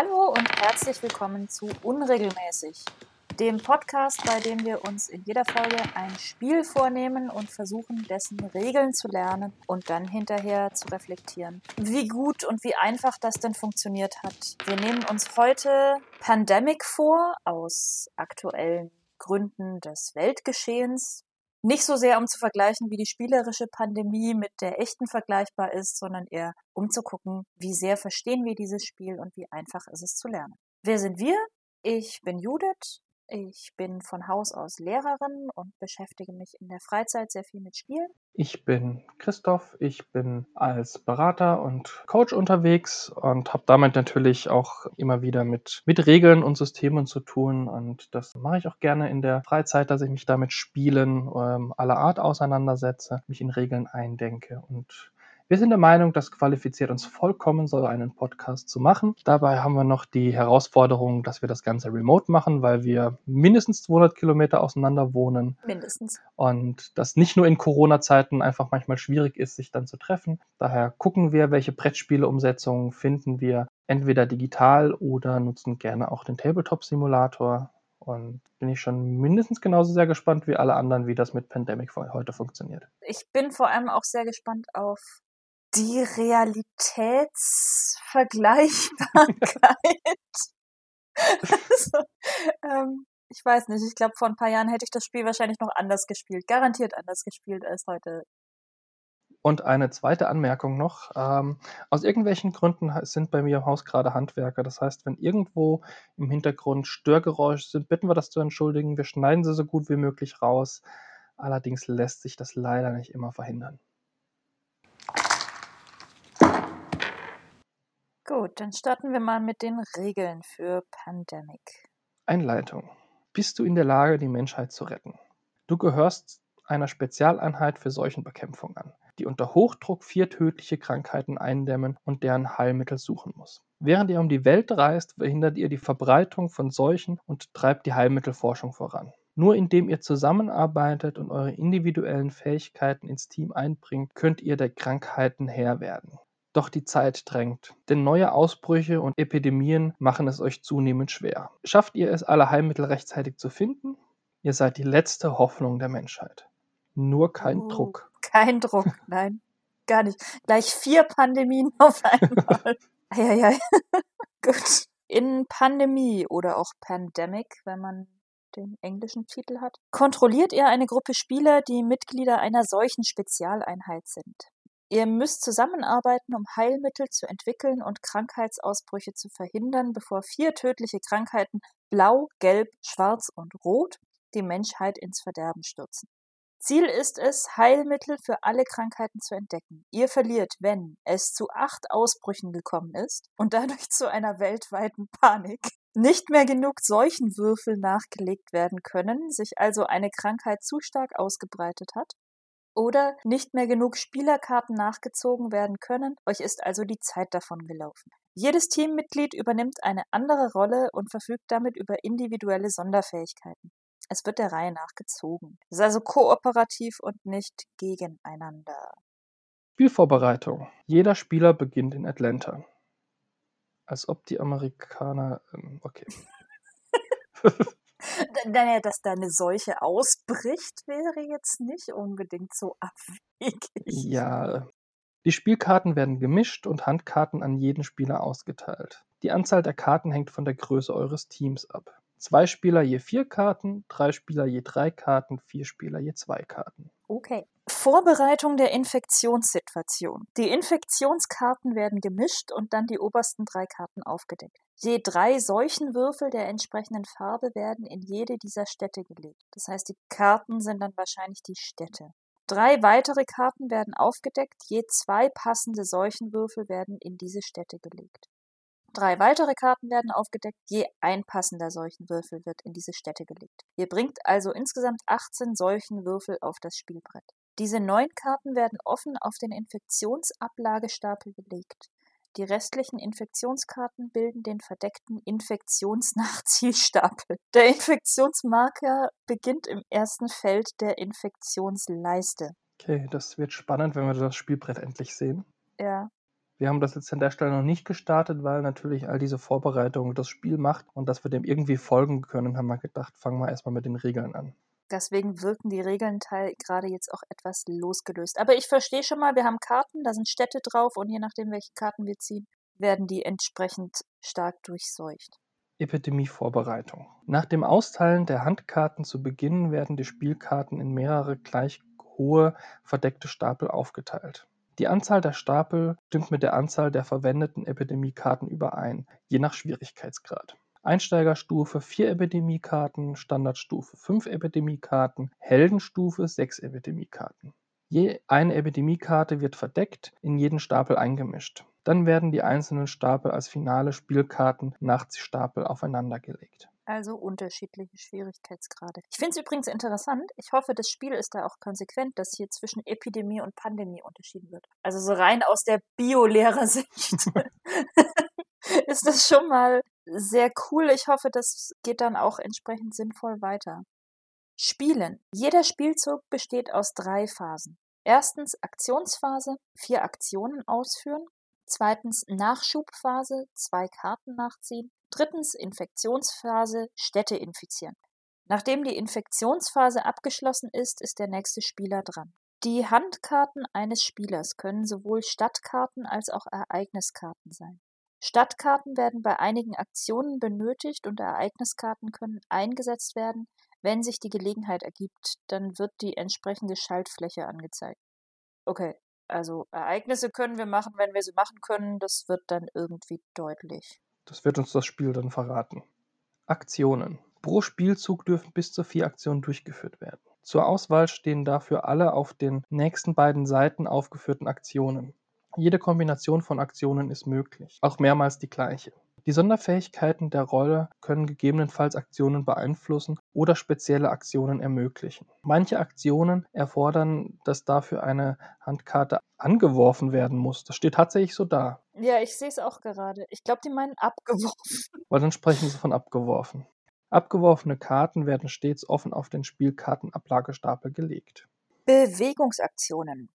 Hallo und herzlich willkommen zu Unregelmäßig, dem Podcast, bei dem wir uns in jeder Folge ein Spiel vornehmen und versuchen, dessen Regeln zu lernen und dann hinterher zu reflektieren, wie gut und wie einfach das denn funktioniert hat. Wir nehmen uns heute Pandemic vor, aus aktuellen Gründen des Weltgeschehens. Nicht so sehr, um zu vergleichen, wie die spielerische Pandemie mit der echten vergleichbar ist, sondern eher um zu gucken, wie sehr verstehen wir dieses Spiel und wie einfach ist es zu lernen. Wer sind wir? Ich bin Judith, ich bin von Haus aus Lehrerin und beschäftige mich in der Freizeit sehr viel mit Spielen. Ich bin Christoph, ich bin als Berater und Coach unterwegs und habe damit natürlich auch immer wieder mit, mit Regeln und Systemen zu tun. Und das mache ich auch gerne in der Freizeit, dass ich mich damit Spielen ähm, aller Art auseinandersetze, mich in Regeln eindenke und wir sind der Meinung, das qualifiziert uns vollkommen, so einen Podcast zu machen. Dabei haben wir noch die Herausforderung, dass wir das Ganze remote machen, weil wir mindestens 200 Kilometer auseinander wohnen. Mindestens. Und das nicht nur in Corona-Zeiten einfach manchmal schwierig ist, sich dann zu treffen. Daher gucken wir, welche Brettspiele-Umsetzungen finden wir entweder digital oder nutzen gerne auch den Tabletop-Simulator. Und bin ich schon mindestens genauso sehr gespannt wie alle anderen, wie das mit Pandemic heute funktioniert. Ich bin vor allem auch sehr gespannt auf die Realitätsvergleichbarkeit. also, ähm, ich weiß nicht, ich glaube, vor ein paar Jahren hätte ich das Spiel wahrscheinlich noch anders gespielt. Garantiert anders gespielt als heute. Und eine zweite Anmerkung noch. Ähm, aus irgendwelchen Gründen sind bei mir im Haus gerade Handwerker. Das heißt, wenn irgendwo im Hintergrund Störgeräusche sind, bitten wir das zu entschuldigen. Wir schneiden sie so gut wie möglich raus. Allerdings lässt sich das leider nicht immer verhindern. Gut, dann starten wir mal mit den Regeln für Pandemic. Einleitung. Bist du in der Lage, die Menschheit zu retten? Du gehörst einer Spezialeinheit für Seuchenbekämpfung an, die unter Hochdruck vier tödliche Krankheiten eindämmen und deren Heilmittel suchen muss. Während ihr um die Welt reist, verhindert ihr die Verbreitung von Seuchen und treibt die Heilmittelforschung voran. Nur indem ihr zusammenarbeitet und eure individuellen Fähigkeiten ins Team einbringt, könnt ihr der Krankheiten Herr werden. Doch die Zeit drängt, denn neue Ausbrüche und Epidemien machen es euch zunehmend schwer. Schafft ihr es, alle Heilmittel rechtzeitig zu finden? Ihr seid die letzte Hoffnung der Menschheit. Nur kein Oh, Druck. Kein Druck, nein, gar nicht. Gleich vier Pandemien auf einmal. Eieiei. Gut. In Pandemie oder auch Pandemic, wenn man den englischen Titel hat, kontrolliert ihr eine Gruppe Spieler, die Mitglieder einer solchen Spezialeinheit sind. Ihr müsst zusammenarbeiten, um Heilmittel zu entwickeln und Krankheitsausbrüche zu verhindern, bevor vier tödliche Krankheiten Blau, Gelb, Schwarz und Rot die Menschheit ins Verderben stürzen. Ziel ist es, Heilmittel für alle Krankheiten zu entdecken. Ihr verliert, wenn es zu acht Ausbrüchen gekommen ist und dadurch zu einer weltweiten Panik nicht mehr genug Seuchenwürfel nachgelegt werden können, sich also eine Krankheit zu stark ausgebreitet hat, oder nicht mehr genug Spielerkarten nachgezogen werden können, euch ist also die Zeit davon gelaufen. Jedes Teammitglied übernimmt eine andere Rolle und verfügt damit über individuelle Sonderfähigkeiten. Es wird der Reihe nach gezogen. Es ist also kooperativ und nicht gegeneinander. Spielvorbereitung. Jeder Spieler beginnt in Atlanta. Als ob die Amerikaner. Ähm, okay. Naja, dass da eine Seuche ausbricht, wäre jetzt nicht unbedingt so abwegig. Ja. Die Spielkarten werden gemischt und Handkarten an jeden Spieler ausgeteilt. Die Anzahl der Karten hängt von der Größe eures Teams ab. Zwei Spieler je vier Karten, drei Spieler je drei Karten, vier Spieler je zwei Karten. Okay. Vorbereitung der Infektionssituation. Die Infektionskarten werden gemischt und dann die obersten drei Karten aufgedeckt. Je drei Seuchenwürfel der entsprechenden Farbe werden in jede dieser Städte gelegt. Das heißt, die Karten sind dann wahrscheinlich die Städte. Drei weitere Karten werden aufgedeckt, je zwei passende Seuchenwürfel werden in diese Städte gelegt. Drei weitere Karten werden aufgedeckt, je ein passender Seuchenwürfel wird in diese Städte gelegt. Ihr bringt also insgesamt 18 Seuchenwürfel auf das Spielbrett. Diese neun Karten werden offen auf den Infektionsablagestapel gelegt. Die restlichen Infektionskarten bilden den verdeckten Infektionsnachzielstapel. Der Infektionsmarker beginnt im ersten Feld der Infektionsleiste. Okay, das wird spannend, wenn wir das Spielbrett endlich sehen. Ja. Wir haben das jetzt an der Stelle noch nicht gestartet, weil natürlich all diese Vorbereitungen das Spiel macht und dass wir dem irgendwie folgen können, haben wir gedacht, fangen wir erstmal mit den Regeln an. Deswegen wirken die Regeln gerade jetzt auch etwas losgelöst. Aber ich verstehe schon mal, wir haben Karten, da sind Städte drauf und je nachdem, welche Karten wir ziehen, werden die entsprechend stark durchseucht. Epidemievorbereitung. Nach dem Austeilen der Handkarten zu Beginn werden die Spielkarten in mehrere gleich hohe verdeckte Stapel aufgeteilt. Die Anzahl der Stapel stimmt mit der Anzahl der verwendeten Epidemiekarten überein, je nach Schwierigkeitsgrad. Einsteigerstufe 4 Epidemiekarten, Standardstufe 5 Epidemiekarten, Heldenstufe 6 Epidemiekarten. Je eine Epidemiekarte wird verdeckt in jeden Stapel eingemischt. Dann werden die einzelnen Stapel als finale Spielkarten nach Stapel aufeinandergelegt. Also unterschiedliche Schwierigkeitsgrade. Ich finde es übrigens interessant. Ich hoffe, das Spiel ist da auch konsequent, dass hier zwischen Epidemie und Pandemie unterschieden wird. Also so rein aus der Biolehrersicht ist das schon mal sehr cool. Ich hoffe, das geht dann auch entsprechend sinnvoll weiter. Spielen. Jeder Spielzug besteht aus drei Phasen. Erstens Aktionsphase, vier Aktionen ausführen. Zweitens Nachschubphase, zwei Karten nachziehen. Drittens Infektionsphase, Städte infizieren. Nachdem die Infektionsphase abgeschlossen ist, ist der nächste Spieler dran. Die Handkarten eines Spielers können sowohl Stadtkarten als auch Ereigniskarten sein. Stadtkarten werden bei einigen Aktionen benötigt und Ereigniskarten können eingesetzt werden, wenn sich die Gelegenheit ergibt, dann wird die entsprechende Schaltfläche angezeigt. Okay, also Ereignisse können wir machen, wenn wir sie machen können. Das wird dann irgendwie deutlich. Das wird uns das Spiel dann verraten. Aktionen. Pro Spielzug dürfen bis zu vier Aktionen durchgeführt werden. Zur Auswahl stehen dafür alle auf den nächsten beiden Seiten aufgeführten Aktionen. Jede Kombination von Aktionen ist möglich, auch mehrmals die gleiche. Die Sonderfähigkeiten der Rolle können gegebenenfalls Aktionen beeinflussen oder spezielle Aktionen ermöglichen. Manche Aktionen erfordern, dass dafür eine Handkarte angeworfen werden muss. Das steht tatsächlich so da. Ja, ich sehe es auch gerade. Ich glaube, die meinen abgeworfen. Weil dann sprechen sie von abgeworfen. Abgeworfene Karten werden stets offen auf den Spielkartenablagestapel gelegt. Bewegungsaktionen.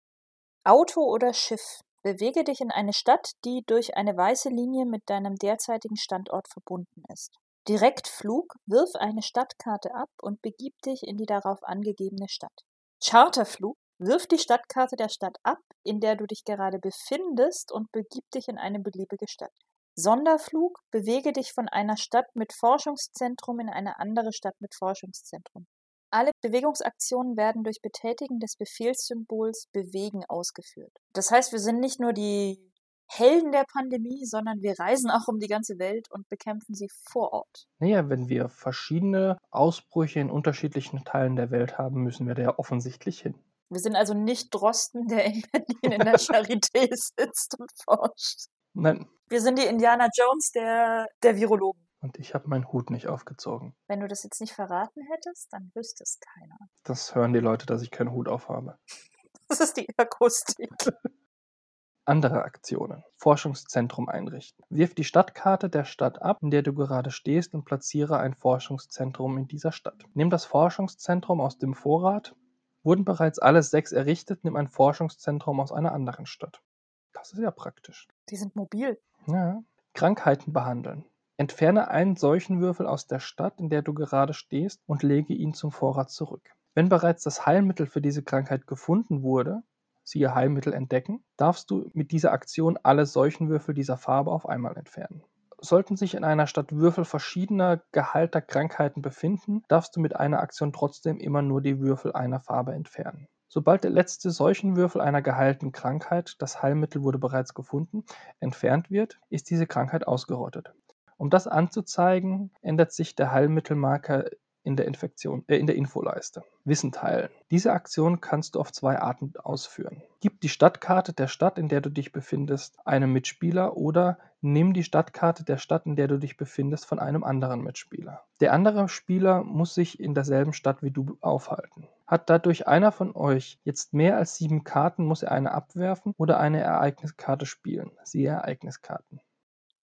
Auto oder Schiff. Bewege dich in eine Stadt, die durch eine weiße Linie mit deinem derzeitigen Standort verbunden ist. Direktflug, wirf eine Stadtkarte ab und begib dich in die darauf angegebene Stadt. Charterflug, wirf die Stadtkarte der Stadt ab, in der du dich gerade befindest und begib dich in eine beliebige Stadt. Sonderflug, bewege dich von einer Stadt mit Forschungszentrum in eine andere Stadt mit Forschungszentrum. Alle Bewegungsaktionen werden durch Betätigen des Befehlssymbols Bewegen ausgeführt. Das heißt, wir sind nicht nur die Helden der Pandemie, sondern wir reisen auch um die ganze Welt und bekämpfen sie vor Ort. Naja, wenn wir verschiedene Ausbrüche in unterschiedlichen Teilen der Welt haben, müssen wir da ja offensichtlich hin. Wir sind also nicht Drosten, der in Berlin in der Charité sitzt und forscht. Nein. Wir sind die Indiana Jones der, der Virologen. Und ich habe meinen Hut nicht aufgezogen. Wenn du das jetzt nicht verraten hättest, dann wüsste es keiner. Das hören die Leute, dass ich keinen Hut aufhabe. Das ist die Akustik. Andere Aktionen. Forschungszentrum einrichten. Wirf die Stadtkarte der Stadt ab, in der du gerade stehst und platziere ein Forschungszentrum in dieser Stadt. Nimm das Forschungszentrum aus dem Vorrat. Wurden bereits alle sechs errichtet, nimm ein Forschungszentrum aus einer anderen Stadt. Das ist ja praktisch. Die sind mobil. Ja. Krankheiten behandeln. Entferne einen solchen Würfel aus der Stadt, in der du gerade stehst, und lege ihn zum Vorrat zurück. Wenn bereits das Heilmittel für diese Krankheit gefunden wurde, siehe Heilmittel entdecken, darfst du mit dieser Aktion alle Seuchenwürfel dieser Farbe auf einmal entfernen. Sollten sich in einer Stadt Würfel verschiedener gehalter Krankheiten befinden, darfst du mit einer Aktion trotzdem immer nur die Würfel einer Farbe entfernen. Sobald der letzte Seuchenwürfel einer geheilten Krankheit, das Heilmittel wurde bereits gefunden, entfernt wird, ist diese Krankheit ausgerottet. Um das anzuzeigen, ändert sich der Heilmittelmarker in der, Infektion, äh, in der Infoleiste. Wissen teilen. Diese Aktion kannst du auf zwei Arten ausführen. Gib die Stadtkarte der Stadt, in der du dich befindest, einem Mitspieler oder nimm die Stadtkarte der Stadt, in der du dich befindest, von einem anderen Mitspieler. Der andere Spieler muss sich in derselben Stadt wie du aufhalten. Hat dadurch einer von euch jetzt mehr als sieben Karten, muss er eine abwerfen oder eine Ereigniskarte spielen. Siehe Ereigniskarten.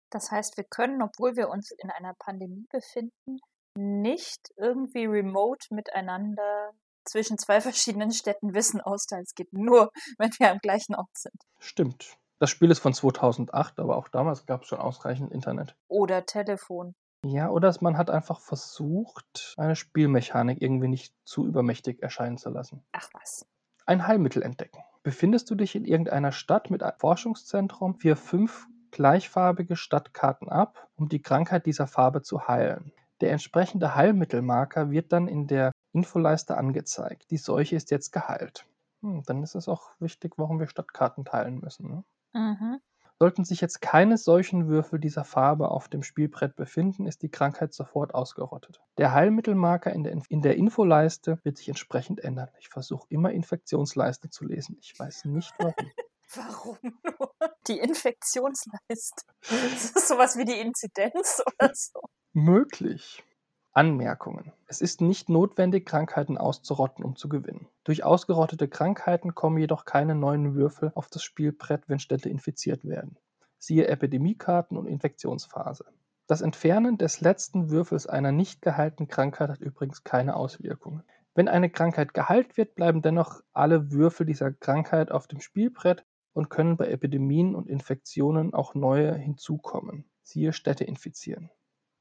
Das heißt, wir können, obwohl wir uns in einer Pandemie befinden, nicht irgendwie remote miteinander zwischen zwei verschiedenen Städten Wissen austeilen. Es geht nur, wenn wir am gleichen Ort sind. Stimmt. Das Spiel ist von 2008, aber auch damals gab es schon ausreichend Internet. Oder Telefon. Ja, oder man hat einfach versucht, eine Spielmechanik irgendwie nicht zu übermächtig erscheinen zu lassen. Ach was. Ein Heilmittel entdecken. Befindest du dich in irgendeiner Stadt mit einem Forschungszentrum, wir fünf gleichfarbige Stadtkarten ab, um die Krankheit dieser Farbe zu heilen. Der entsprechende Heilmittelmarker wird dann in der Infoleiste angezeigt. Die Seuche ist jetzt geheilt. Hm, dann ist es auch wichtig, warum wir Stadtkarten teilen müssen. Ne? Mhm. Sollten sich jetzt keine solchen Würfel dieser Farbe auf dem Spielbrett befinden, ist die Krankheit sofort ausgerottet. Der Heilmittelmarker in der, in der Infoleiste wird sich entsprechend ändern. Ich versuche immer Infektionsleiste zu lesen. Ich weiß nicht warum. Warum nur? Die Infektionsleiste. Das ist sowas wie die Inzidenz oder so. Möglich. Anmerkungen. Es ist nicht notwendig, Krankheiten auszurotten, um zu gewinnen. Durch ausgerottete Krankheiten kommen jedoch keine neuen Würfel auf das Spielbrett, wenn Städte infiziert werden. Siehe Epidemiekarten und Infektionsphase. Das Entfernen des letzten Würfels einer nicht geheilten Krankheit hat übrigens keine Auswirkungen. Wenn eine Krankheit geheilt wird, bleiben dennoch alle Würfel dieser Krankheit auf dem Spielbrett und können bei Epidemien und Infektionen auch neue hinzukommen. Siehe Städte infizieren.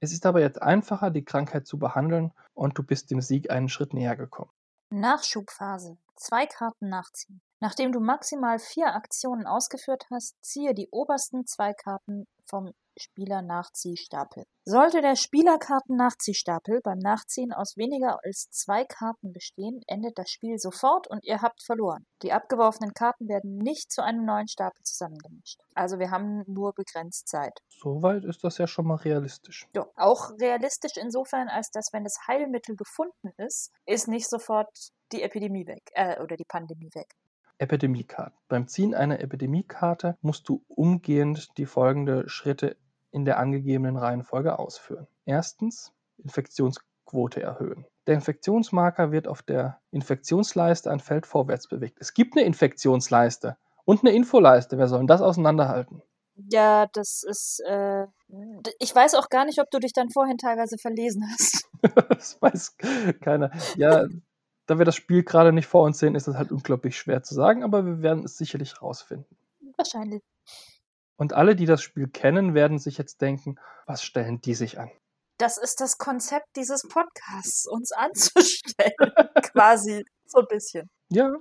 Es ist aber jetzt einfacher, die Krankheit zu behandeln und du bist dem Sieg einen Schritt näher gekommen. Nachschubphase. Zwei Karten nachziehen. Nachdem du maximal vier Aktionen ausgeführt hast, ziehe die obersten zwei Karten vom Spieler-Nachziehstapel. Sollte der Spielerkarten-Nachziehstapel beim Nachziehen aus weniger als zwei Karten bestehen, endet das Spiel sofort und ihr habt verloren. Die abgeworfenen Karten werden nicht zu einem neuen Stapel zusammengemischt. Also wir haben nur begrenzt Zeit. Soweit ist das ja schon mal realistisch. Ja, auch realistisch insofern, als dass, wenn das Heilmittel gefunden ist, ist nicht sofort die Epidemie weg, äh, oder die Pandemie weg. Epidemiekarten. Beim Ziehen einer Epidemiekarte musst du umgehend die folgenden Schritte in der angegebenen Reihenfolge ausführen. Erstens Infektionsquote erhöhen. Der Infektionsmarker wird auf der Infektionsleiste ein Feld vorwärts bewegt. Es gibt eine Infektionsleiste und eine Infoleiste. Wer soll denn das auseinanderhalten? Ja, das ist. Äh, ich weiß auch gar nicht, ob du dich dann vorhin teilweise verlesen hast. das weiß keiner. Ja, da wir das Spiel gerade nicht vor uns sehen, ist es halt unglaublich schwer zu sagen, aber wir werden es sicherlich rausfinden. Wahrscheinlich. Und alle, die das Spiel kennen, werden sich jetzt denken, was stellen die sich an? Das ist das Konzept dieses Podcasts, uns anzustellen. Quasi so ein bisschen. Ja.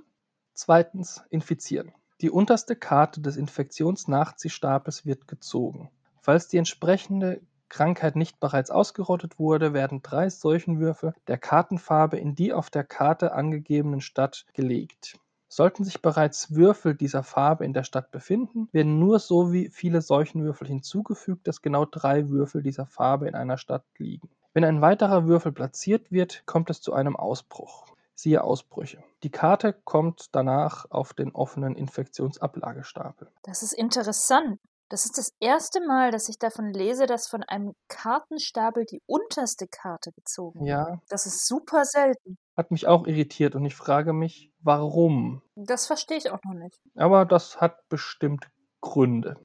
Zweitens, infizieren. Die unterste Karte des Infektionsnachziehstapels wird gezogen. Falls die entsprechende Krankheit nicht bereits ausgerottet wurde, werden drei Seuchenwürfe der Kartenfarbe in die auf der Karte angegebenen Stadt gelegt. Sollten sich bereits Würfel dieser Farbe in der Stadt befinden, werden nur so viele Seuchenwürfel hinzugefügt, dass genau drei Würfel dieser Farbe in einer Stadt liegen. Wenn ein weiterer Würfel platziert wird, kommt es zu einem Ausbruch. Siehe Ausbrüche. Die Karte kommt danach auf den offenen Infektionsablagestapel. Das ist interessant. Das ist das erste Mal, dass ich davon lese, dass von einem Kartenstapel die unterste Karte gezogen wird. Ja. Das ist super selten. Hat mich auch irritiert und ich frage mich, warum? Das verstehe ich auch noch nicht. Aber das hat bestimmt Gründe.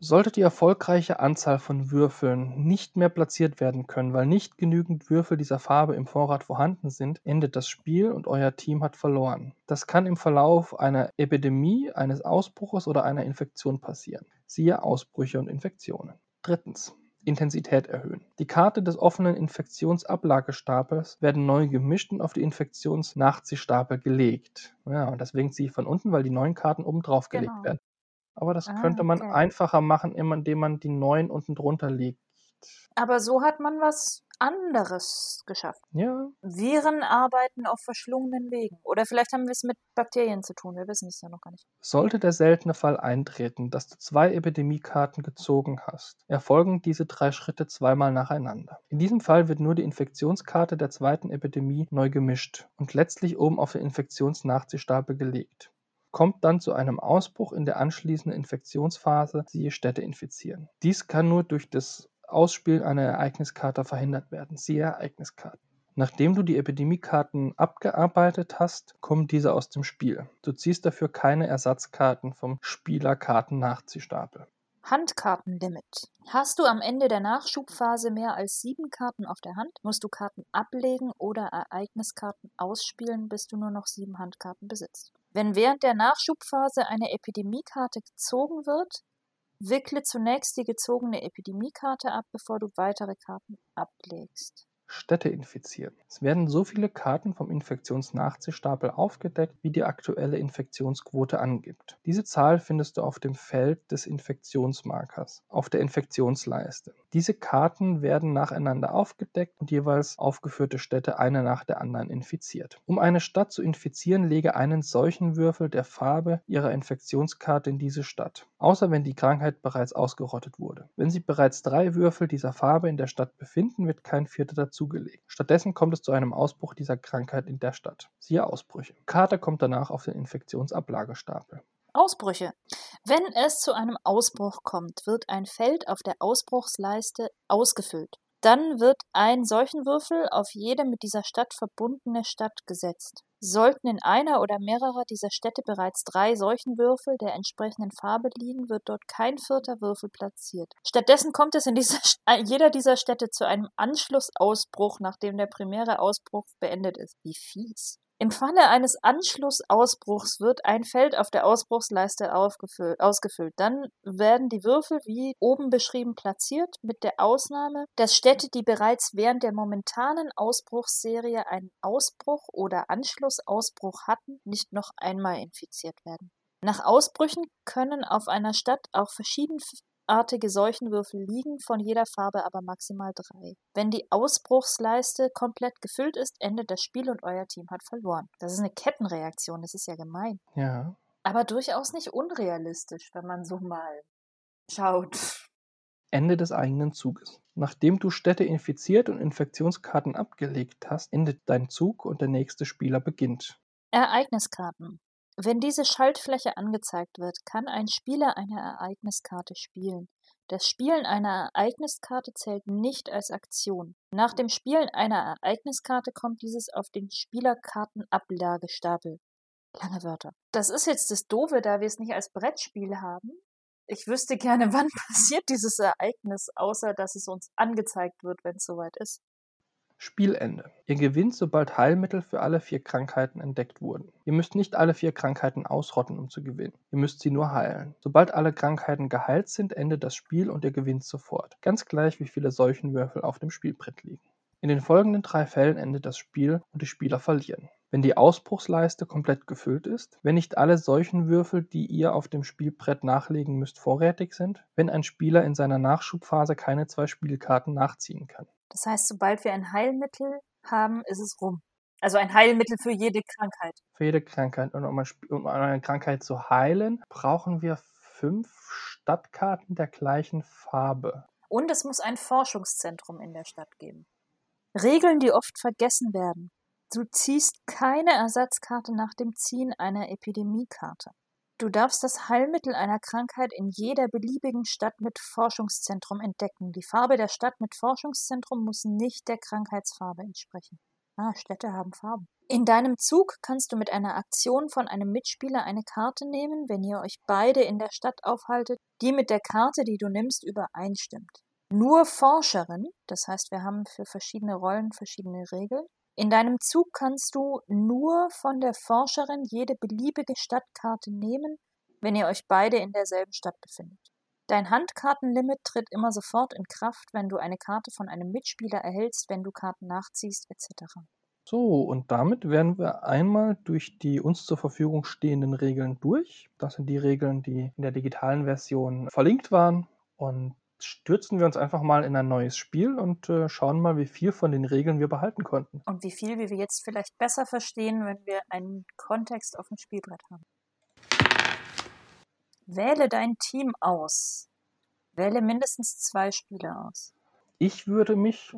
Sollte die erfolgreiche Anzahl von Würfeln nicht mehr platziert werden können, weil nicht genügend Würfel dieser Farbe im Vorrat vorhanden sind, endet das Spiel und euer Team hat verloren. Das kann im Verlauf einer Epidemie, eines Ausbruches oder einer Infektion passieren. Siehe Ausbrüche und Infektionen. Drittens. Intensität erhöhen. Die Karte des offenen Infektionsablagestapels werden neu gemischt und auf die Infektionsnachziehstapel gelegt. Ja, und deswegen ziehe ich von unten, weil die neuen Karten oben drauf gelegt Genau. werden. Aber das Ah, könnte man okay. einfacher machen, indem man die neuen unten drunter legt. Aber so hat man was anderes geschafft. Ja, Viren arbeiten auf verschlungenen Wegen. Oder vielleicht haben wir es mit Bakterien zu tun. Wir wissen es ja noch gar nicht. sollte der seltene Fall eintreten, dass du zwei Epidemiekarten gezogen hast, erfolgen diese drei Schritte zweimal nacheinander. In diesem Fall wird nur die Infektionskarte der zweiten Epidemie neu gemischt und letztlich oben auf den Infektionsnachziehstapel gelegt. Kommt dann zu einem Ausbruch in der anschließenden Infektionsphase, siehe Städte infizieren. Dies kann nur durch das Ausspielen einer Ereigniskarte verhindert werden, siehe Ereigniskarten. Nachdem du die Epidemiekarten abgearbeitet hast, kommen diese aus dem Spiel. Du ziehst dafür keine Ersatzkarten vom Spielerkarten-Nachziehstapel. Handkartenlimit. Hast du am Ende der Nachschubphase mehr als sieben Karten auf der Hand, musst du Karten ablegen oder Ereigniskarten ausspielen, bis du nur noch sieben Handkarten besitzt. Wenn während der Nachschubphase eine Epidemiekarte gezogen wird, wickle zunächst die gezogene Epidemiekarte ab, bevor du weitere Karten ablegst. Städte infizieren. Es werden so viele Karten vom Infektionsnachziehstapel aufgedeckt, wie die aktuelle Infektionsquote angibt. Diese Zahl findest du auf dem Feld des Infektionsmarkers, auf der Infektionsleiste. Diese Karten werden nacheinander aufgedeckt und jeweils aufgeführte Städte eine nach der anderen infiziert. Um eine Stadt zu infizieren, lege einen solchen Würfel der Farbe ihrer Infektionskarte in diese Stadt, außer wenn die Krankheit bereits ausgerottet wurde. Wenn sich bereits drei Würfel dieser Farbe in der Stadt befinden, wird kein vierter dazu zugelegt. Stattdessen kommt es zu einem Ausbruch dieser Krankheit in der Stadt. Siehe Ausbrüche. Karte kommt danach auf den Infektionsablagestapel. Ausbrüche. Wenn es zu einem Ausbruch kommt, wird ein Feld auf der Ausbruchsleiste ausgefüllt. Dann wird ein solchen Würfel auf jede mit dieser Stadt verbundene Stadt gesetzt. Sollten in einer oder mehrerer dieser Städte bereits drei solchen Würfel der entsprechenden Farbe liegen, wird dort kein vierter Würfel platziert. Stattdessen kommt es in dieser, jeder dieser Städte zu einem Anschlussausbruch, nachdem der primäre Ausbruch beendet ist. Wie fies. Im Falle eines Anschlussausbruchs wird ein Feld auf der Ausbruchsleiste ausgefüllt. Dann werden die Würfel wie oben beschrieben platziert, mit der Ausnahme, dass Städte, die bereits während der momentanen Ausbruchsserie einen Ausbruch oder Anschlussausbruch hatten, nicht noch einmal infiziert werden. Nach Ausbrüchen können auf einer Stadt auch verschieden artige Seuchenwürfel liegen, von jeder Farbe aber maximal drei. Wenn die Ausbruchsleiste komplett gefüllt ist, endet das Spiel und euer Team hat verloren. Das ist eine Kettenreaktion, das ist ja gemein. Ja. Aber durchaus nicht unrealistisch, wenn man so mal schaut. Ende des eigenen Zuges. Nachdem du Städte infiziert und Infektionskarten abgelegt hast, endet dein Zug und der nächste Spieler beginnt. Ereigniskarten. Wenn diese Schaltfläche angezeigt wird, kann ein Spieler eine Ereigniskarte spielen. Das Spielen einer Ereigniskarte zählt nicht als Aktion. Nach dem Spielen einer Ereigniskarte kommt dieses auf den Spielerkartenablagestapel. Lange Wörter. Das ist jetzt das Doofe, da wir es nicht als Brettspiel haben. Ich wüsste gerne, wann passiert dieses Ereignis, außer dass es uns angezeigt wird, wenn es soweit ist. Spielende. Ihr gewinnt, sobald Heilmittel für alle vier Krankheiten entdeckt wurden. Ihr müsst nicht alle vier Krankheiten ausrotten, um zu gewinnen. Ihr müsst sie nur heilen. Sobald alle Krankheiten geheilt sind, endet das Spiel und ihr gewinnt sofort. Ganz gleich, wie viele Seuchenwürfel auf dem Spielbrett liegen. In den folgenden drei Fällen endet das Spiel und die Spieler verlieren. Wenn die Ausbruchsleiste komplett gefüllt ist, wenn nicht alle Seuchenwürfel, die ihr auf dem Spielbrett nachlegen müsst, vorrätig sind, wenn ein Spieler in seiner Nachschubphase keine zwei Spielkarten nachziehen kann. Das heißt, sobald wir ein Heilmittel haben, ist es rum. Also ein Heilmittel für jede Krankheit. Für jede Krankheit. Und um, um eine Krankheit zu heilen, brauchen wir fünf Stadtkarten der gleichen Farbe. Und es muss ein Forschungszentrum in der Stadt geben. Regeln, die oft vergessen werden. Du ziehst keine Ersatzkarte nach dem Ziehen einer Epidemiekarte. Du darfst das Heilmittel einer Krankheit in jeder beliebigen Stadt mit Forschungszentrum entdecken. Die Farbe der Stadt mit Forschungszentrum muss nicht der Krankheitsfarbe entsprechen. Ah, Städte haben Farben. In deinem Zug kannst du mit einer Aktion von einem Mitspieler eine Karte nehmen, wenn ihr euch beide in der Stadt aufhaltet, die mit der Karte, die du nimmst, übereinstimmt. Nur Forscherin, das heißt, wir haben für verschiedene Rollen verschiedene Regeln, in deinem Zug kannst du nur von der Forscherin jede beliebige Stadtkarte nehmen, wenn ihr euch beide in derselben Stadt befindet. Dein Handkartenlimit tritt immer sofort in Kraft, wenn du eine Karte von einem Mitspieler erhältst, wenn du Karten nachziehst, etc. So, und damit wären wir einmal durch die uns zur Verfügung stehenden Regeln durch. Das sind die Regeln, die in der digitalen Version verlinkt waren. Und stürzen wir uns einfach mal in ein neues Spiel und äh, schauen mal, wie viel von den Regeln wir behalten konnten. Und wie viel wie wir jetzt vielleicht besser verstehen, wenn wir einen Kontext auf dem Spielbrett haben. Wähle dein Team aus. Wähle mindestens zwei Spieler aus. Ich würde mich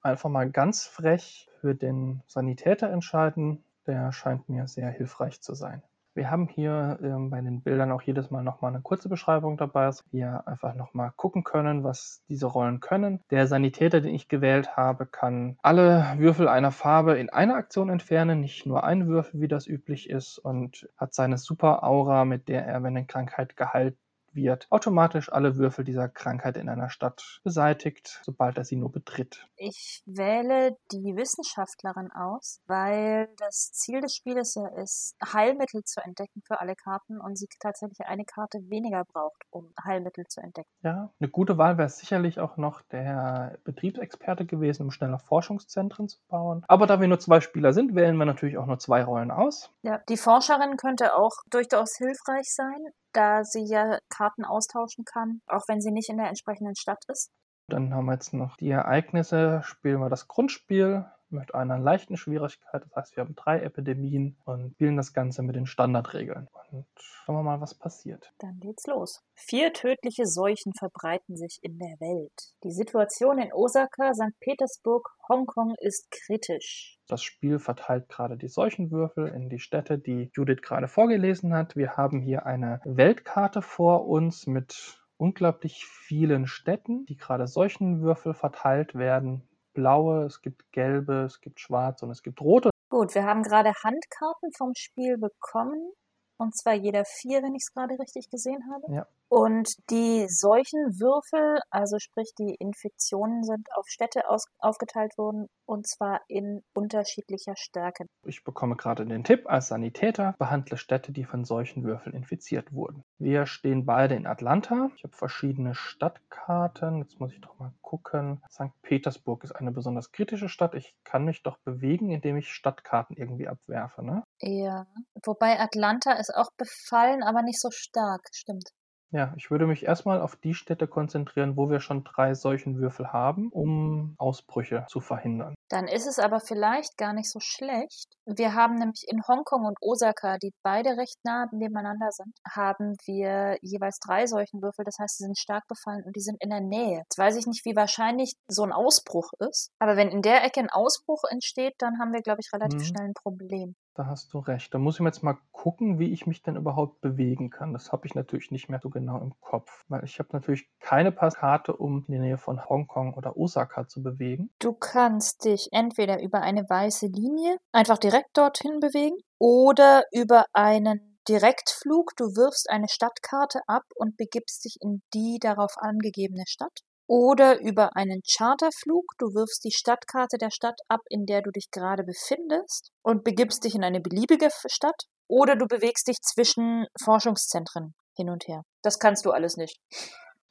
einfach mal ganz frech für den Sanitäter entscheiden. Der scheint mir sehr hilfreich zu sein. Wir haben hier ähm, bei den Bildern auch jedes Mal nochmal eine kurze Beschreibung dabei, dass wir einfach nochmal gucken können, was diese Rollen können. Der Sanitäter, den ich gewählt habe, kann alle Würfel einer Farbe in einer Aktion entfernen, nicht nur einen Würfel, wie das üblich ist, und hat seine super Aura, mit der er, wenn eine Krankheit geheilt wird automatisch alle Würfel dieser Krankheit in einer Stadt beseitigt, sobald er sie nur betritt. Ich wähle die Wissenschaftlerin aus, weil das Ziel des Spieles ja ist, Heilmittel zu entdecken für alle Karten und sie tatsächlich eine Karte weniger braucht, um Heilmittel zu entdecken. Ja, eine gute Wahl wäre sicherlich auch noch der Betriebsexperte gewesen, um schneller Forschungszentren zu bauen. Aber da wir nur zwei Spieler sind, wählen wir natürlich auch nur zwei Rollen aus. Ja, die Forscherin könnte auch durchaus hilfreich sein, da sie ja Karten austauschen kann, auch wenn sie nicht in der entsprechenden Stadt ist. Dann haben wir jetzt noch die Ereignisse. Spielen wir das Grundspiel mit einer leichten Schwierigkeit. Das heißt, wir haben drei Epidemien und spielen das Ganze mit den Standardregeln. Und schauen wir mal, was passiert. Dann geht's los. Vier tödliche Seuchen verbreiten sich in der Welt. Die Situation in Osaka, St. Petersburg, Hongkong ist kritisch. Das Spiel verteilt gerade die Seuchenwürfel in die Städte, die Judith gerade vorgelesen hat. Wir haben hier eine Weltkarte vor uns mit unglaublich vielen Städten, die gerade solchen Würfel verteilt werden. Blaue, es gibt gelbe, es gibt schwarze und es gibt rote. Gut, wir haben gerade Handkarten vom Spiel bekommen. Und zwar jeder vier, wenn ich es gerade richtig gesehen habe. Ja. Und die Seuchenwürfel, also sprich die Infektionen, sind auf Städte aus, aufgeteilt worden und zwar in unterschiedlicher Stärke. Ich bekomme gerade den Tipp, als Sanitäter behandle Städte, die von solchen Würfeln infiziert wurden. Wir stehen beide in Atlanta. Ich habe verschiedene Stadtkarten. Jetzt muss ich doch mal gucken. St. Petersburg ist eine besonders kritische Stadt. Ich kann mich doch bewegen, indem ich Stadtkarten irgendwie abwerfe, ne? Ja, wobei Atlanta ist auch befallen, aber nicht so stark, stimmt. Ja, ich würde mich erstmal auf die Städte konzentrieren, wo wir schon drei solchen Würfel haben, um Ausbrüche zu verhindern. Dann ist es aber vielleicht gar nicht so schlecht. Wir haben nämlich in Hongkong und Osaka, die beide recht nah nebeneinander sind, haben wir jeweils drei solchen Würfel. Das heißt, sie sind stark befallen und die sind in der Nähe. Jetzt weiß ich nicht, wie wahrscheinlich so ein Ausbruch ist. Aber wenn in der Ecke ein Ausbruch entsteht, dann haben wir, glaube ich, relativ Mhm. schnell ein Problem. Da hast du recht. Da muss ich mir jetzt mal gucken, wie ich mich denn überhaupt bewegen kann. Das habe ich natürlich nicht mehr so genau im Kopf. Weil ich habe natürlich keine Passkarte, um in die Nähe von Hongkong oder Osaka zu bewegen. Du kannst dich entweder über eine weiße Linie einfach direkt dorthin bewegen oder über einen Direktflug. Du wirfst eine Stadtkarte ab und begibst dich in die darauf angegebene Stadt. Oder über einen Charterflug. Du wirfst die Stadtkarte der Stadt ab, in der du dich gerade befindest und begibst dich in eine beliebige Stadt. Oder du bewegst dich zwischen Forschungszentren hin und her. Das kannst du alles nicht.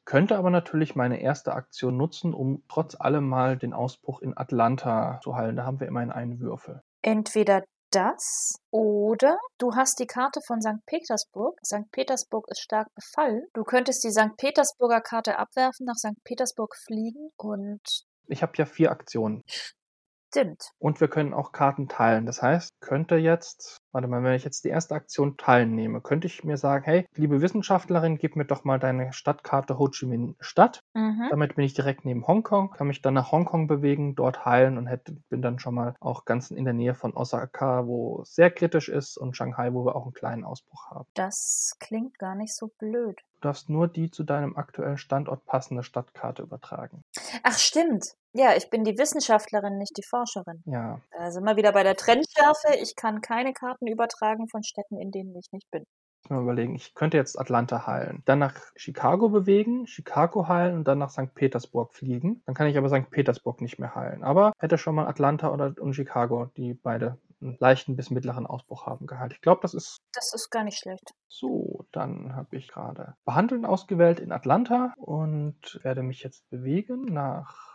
Könnte aber natürlich meine erste Aktion nutzen, um trotz allem mal den Ausbruch in Atlanta zu heilen. Da haben wir immerhin einen Würfel. Entweder das oder du hast die Karte von St. Petersburg. St. Petersburg ist stark befallen. Du könntest die St. Petersburger Karte abwerfen, nach St. Petersburg fliegen und Ich habe ja vier Aktionen. Stimmt. Und wir können auch Karten teilen. Das heißt, könnte jetzt, warte mal, wenn ich jetzt die erste Aktion teilen nehme, könnte ich mir sagen, hey, liebe Wissenschaftlerin, gib mir doch mal deine Stadtkarte Ho Chi Minh Stadt. Mhm. Damit bin ich direkt neben Hongkong, kann mich dann nach Hongkong bewegen, dort heilen und hätte, bin dann schon mal auch ganz in der Nähe von Osaka, wo es sehr kritisch ist und Shanghai, wo wir auch einen kleinen Ausbruch haben. Das klingt gar nicht so blöd. Du darfst nur die zu deinem aktuellen Standort passende Stadtkarte übertragen. Ach, stimmt. Ja, ich bin die Wissenschaftlerin, nicht die Forscherin. Ja, Da sind wir wieder bei der Trennschärfe. Ich kann keine Karten übertragen von Städten, in denen ich nicht bin. ich muss mal überlegen, ich könnte jetzt Atlanta heilen, dann nach Chicago bewegen, Chicago heilen und dann nach St. Petersburg fliegen. Dann kann ich aber St. Petersburg nicht mehr heilen. Aber hätte schon mal Atlanta oder und Chicago, die beide einen leichten bis mittleren Ausbruch haben, geheilt. Ich glaube, das ist Das ist gar nicht schlecht. so. Dann habe ich gerade Behandeln ausgewählt in Atlanta und werde mich jetzt bewegen nach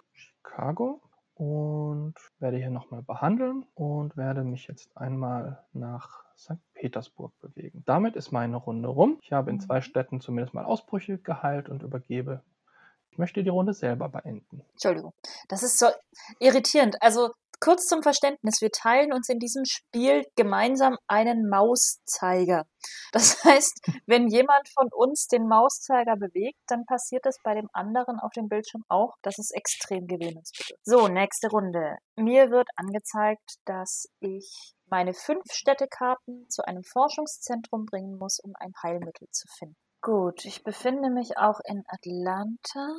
Chicago und werde hier nochmal behandeln und werde mich jetzt einmal nach St. Petersburg bewegen. Damit ist meine Runde rum. Ich habe in zwei Mhm. Städten zumindest mal Ausbrüche geheilt und übergebe. Ich möchte die Runde selber beenden. Entschuldigung. Das ist so irritierend. Also kurz zum Verständnis, wir teilen uns in diesem Spiel gemeinsam einen Mauszeiger. Das heißt, wenn jemand von uns den Mauszeiger bewegt, dann passiert das bei dem anderen auf dem Bildschirm auch. Das ist extrem gewöhnungsbedürftig. So, nächste Runde. Mir wird angezeigt, dass ich meine fünf Städtekarten zu einem Forschungszentrum bringen muss, um ein Heilmittel zu finden. Gut, ich befinde mich auch in Atlanta.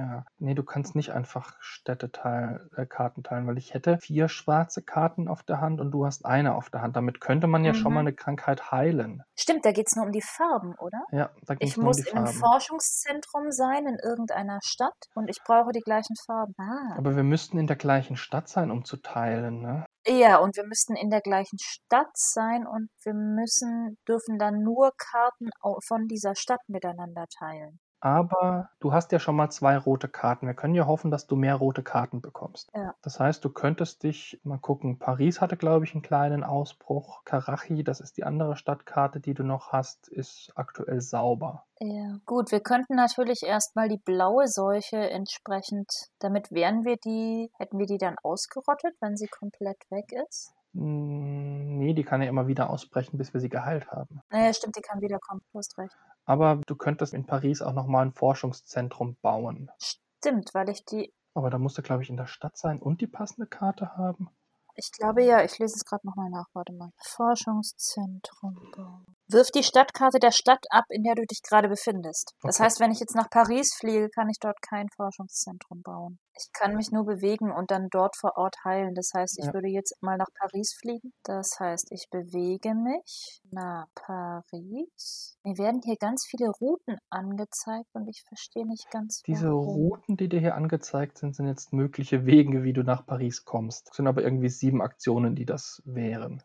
Ja, nee, du kannst nicht einfach Städte teilen, äh, Karten teilen, weil ich hätte vier schwarze Karten auf der Hand und du hast eine auf der Hand. Damit könnte man ja schon mal Mhm. eine Krankheit heilen. Stimmt, da geht's nur um die Farben, oder? Ja, da Ich es nur um muss die in einem Farben. Forschungszentrum sein, in irgendeiner Stadt, und ich brauche die gleichen Farben. Ah. Aber wir müssten in der gleichen Stadt sein, um zu teilen, ne? Ja, und wir müssten in der gleichen Stadt sein und wir müssen, dürfen dann nur Karten von dieser Stadt miteinander teilen. Aber du hast ja schon mal zwei rote Karten. Wir können ja hoffen, dass du mehr rote Karten bekommst. Ja. Das heißt, du könntest dich mal gucken. Paris hatte, glaube ich, einen kleinen Ausbruch. Karachi, das ist die andere Stadtkarte, die du noch hast, ist aktuell sauber. Ja, gut, wir könnten natürlich erstmal die blaue Seuche entsprechend, damit wären wir die, hätten wir die dann ausgerottet, wenn sie komplett weg ist? Mm, Nee, die kann ja immer wieder ausbrechen, bis wir sie geheilt haben. Naja, stimmt, die kann wiederkommen, du hast recht. Aber du könntest in Paris auch nochmal ein Forschungszentrum bauen. Stimmt, weil ich die, Aber da musst du, glaube ich, in der Stadt sein und die passende Karte haben. ich glaube ja, ich lese es gerade nochmal nach, warte mal. Forschungszentrum bauen. Wirf die Stadtkarte der Stadt ab, in der du dich gerade befindest. Das Okay. heißt, wenn ich jetzt nach Paris fliege, kann ich dort kein Forschungszentrum bauen. Ich kann mich nur bewegen und dann dort vor Ort heilen. Das heißt, ich Ja. würde jetzt mal nach Paris fliegen. Das heißt, ich bewege mich nach Paris. Mir werden hier ganz viele Routen angezeigt und ich verstehe nicht ganz, Diese warum. Routen, die dir hier angezeigt sind, sind jetzt mögliche Wege, wie du nach Paris kommst. Es sind aber irgendwie sieben Aktionen, die das wären.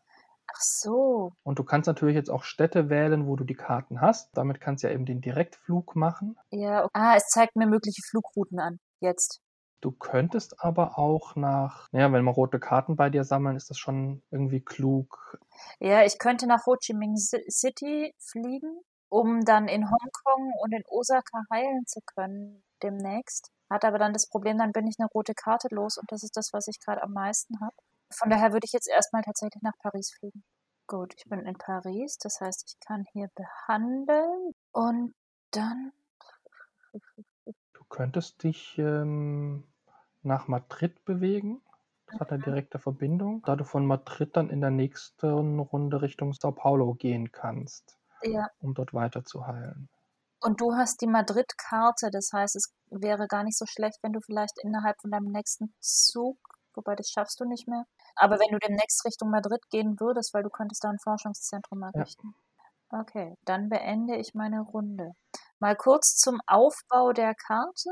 Ach so. Und du kannst natürlich jetzt auch Städte wählen, wo du die Karten hast. Damit kannst du ja eben den Direktflug machen. Ja, okay. ah, es zeigt mir mögliche Flugrouten an. Jetzt. Du könntest aber auch nach, naja, wenn wir rote Karten bei dir sammeln, ist das schon irgendwie klug. Ja, ich könnte nach Ho Chi Minh Ci- City fliegen, um dann in Hongkong und in Osaka heilen zu können demnächst. Hat aber dann das Problem, dann bin ich eine rote Karte los und das ist das, was ich gerade am meisten habe. Von daher würde ich jetzt erstmal tatsächlich nach Paris fliegen. Gut, ich bin in Paris, das heißt, ich kann hier behandeln und dann. Du könntest dich ähm, nach Madrid bewegen. Das hat eine direkte Verbindung. Da du von Madrid dann in der nächsten Runde Richtung Sao Paulo gehen kannst, Ja, um dort weiter zu heilen. und du hast die Madrid-Karte, das heißt, es wäre gar nicht so schlecht, wenn du vielleicht innerhalb von deinem nächsten Zug, wobei das schaffst du nicht mehr, aber wenn du demnächst Richtung Madrid gehen würdest, weil du könntest da ein Forschungszentrum errichten. Okay, dann beende ich meine Runde. Mal kurz zum Aufbau der Karte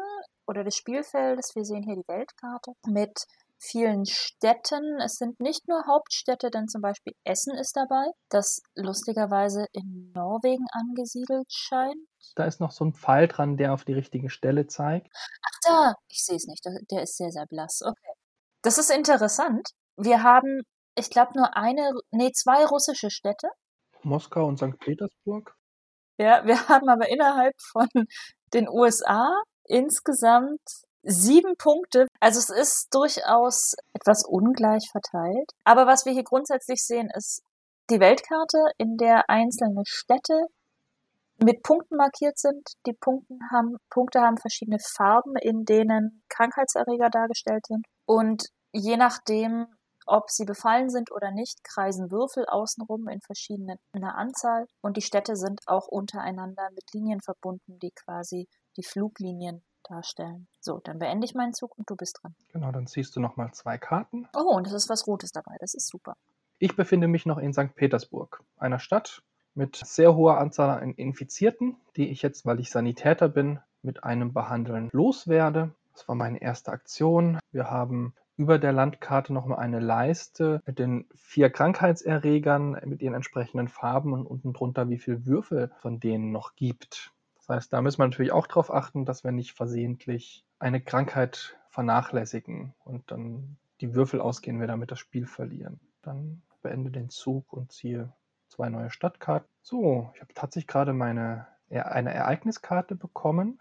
oder des Spielfeldes. Wir sehen hier die Weltkarte mit vielen Städten. Es sind nicht nur Hauptstädte, denn zum Beispiel Essen ist dabei, das lustigerweise in Norwegen angesiedelt scheint. Da ist noch so ein Pfeil dran, der auf die richtige Stelle zeigt. Ach da, ich sehe es nicht. Der- Der ist sehr, sehr blass. Okay. Das ist interessant. Wir haben, ich glaube, nur eine, nee, zwei russische Städte. Moskau und St. Petersburg. Ja, wir haben aber innerhalb von den USA insgesamt sieben Punkte. Also es ist durchaus etwas ungleich verteilt. Aber was wir hier grundsätzlich sehen, ist die Weltkarte, in der einzelne Städte mit Punkten markiert sind. Die Punkten haben, Punkte haben verschiedene Farben, in denen Krankheitserreger dargestellt sind. Und je nachdem, ob sie befallen sind oder nicht, kreisen Würfel außenrum in einer Anzahl. Und die Städte sind auch untereinander mit Linien verbunden, die quasi die Fluglinien darstellen. So, dann beende ich meinen Zug und du bist dran. Genau, dann ziehst du nochmal zwei Karten. Oh, und es ist was Rotes dabei. Das ist super. Ich befinde mich noch in St. Petersburg, einer Stadt mit sehr hoher Anzahl an Infizierten, die ich jetzt, weil ich Sanitäter bin, mit einem Behandeln loswerde. Das war meine erste Aktion. Wir haben über der Landkarte nochmal eine Leiste mit den vier Krankheitserregern, mit ihren entsprechenden Farben und unten drunter, wie viele Würfel von denen noch gibt. Das heißt, da müssen wir natürlich auch darauf achten, dass wir nicht versehentlich eine Krankheit vernachlässigen und dann die Würfel ausgehen, wir damit das Spiel verlieren. Dann beende den Zug und ziehe zwei neue Stadtkarten. So, ich habe tatsächlich gerade meine, eine Ereigniskarte bekommen.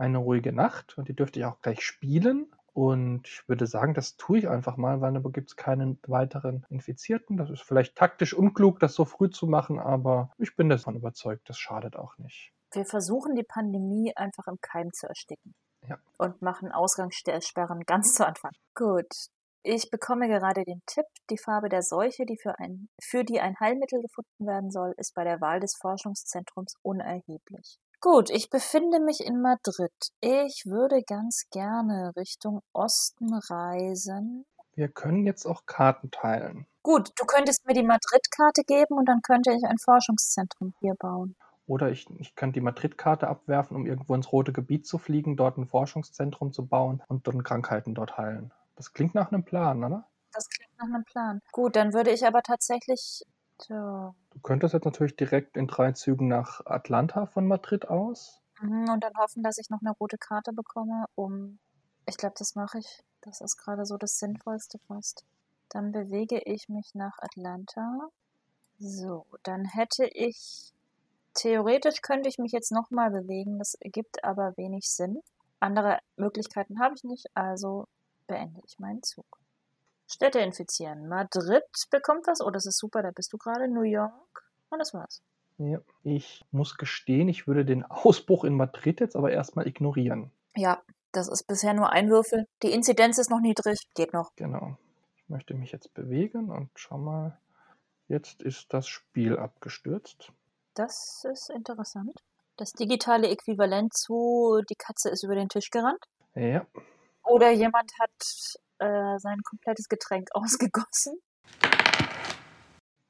Eine ruhige Nacht und die dürfte ich auch gleich spielen. Und ich würde sagen, das tue ich einfach mal, weil da gibt es keinen weiteren Infizierten. Das ist vielleicht taktisch unklug, das so früh zu machen, aber ich bin davon überzeugt, das schadet auch nicht. Wir versuchen die Pandemie einfach im Keim zu ersticken. Ja. Und machen Ausgangssperren ganz zu Anfang. Gut. Ich bekomme gerade den Tipp, die Farbe der Seuche, die für, ein, für die ein Heilmittel gefunden werden soll, ist bei der Wahl des Forschungszentrums unerheblich. Gut, ich befinde mich in Madrid. Ich würde ganz gerne Richtung Osten reisen. Wir können jetzt auch Karten teilen. Gut, du könntest mir die Madrid-Karte geben und dann könnte ich ein Forschungszentrum hier bauen. Oder ich, ich könnte die Madrid-Karte abwerfen, um irgendwo ins rote Gebiet zu fliegen, dort ein Forschungszentrum zu bauen und dann Krankheiten dort heilen. Das klingt nach einem Plan, oder? Das klingt nach einem Plan. Gut, dann würde ich aber tatsächlich. Tja, Du könntest jetzt natürlich direkt in drei Zügen nach Atlanta von Madrid aus. mhm, und dann hoffen, dass ich noch eine rote Karte bekomme, um. Ich glaube, das mache ich. Das ist gerade so das Sinnvollste fast. Dann bewege ich mich nach Atlanta. So, dann hätte ich. Theoretisch könnte ich mich jetzt nochmal bewegen, das ergibt aber wenig Sinn. Andere Möglichkeiten habe ich nicht, also beende ich meinen Zug. Städte infizieren. Madrid bekommt was. Oh, das ist super, da bist du gerade. New York. Und das war's. Ja. Ich muss gestehen, ich würde den Ausbruch in Madrid jetzt aber erstmal ignorieren. Ja, das ist bisher nur ein Würfel. Die Inzidenz ist noch niedrig. Geht noch. Genau. Ich möchte mich jetzt bewegen und schau mal. Jetzt ist das Spiel abgestürzt. Das ist interessant. Das digitale Äquivalent zu die Katze ist über den Tisch gerannt. Ja. Oder jemand hat äh, sein komplettes Getränk ausgegossen.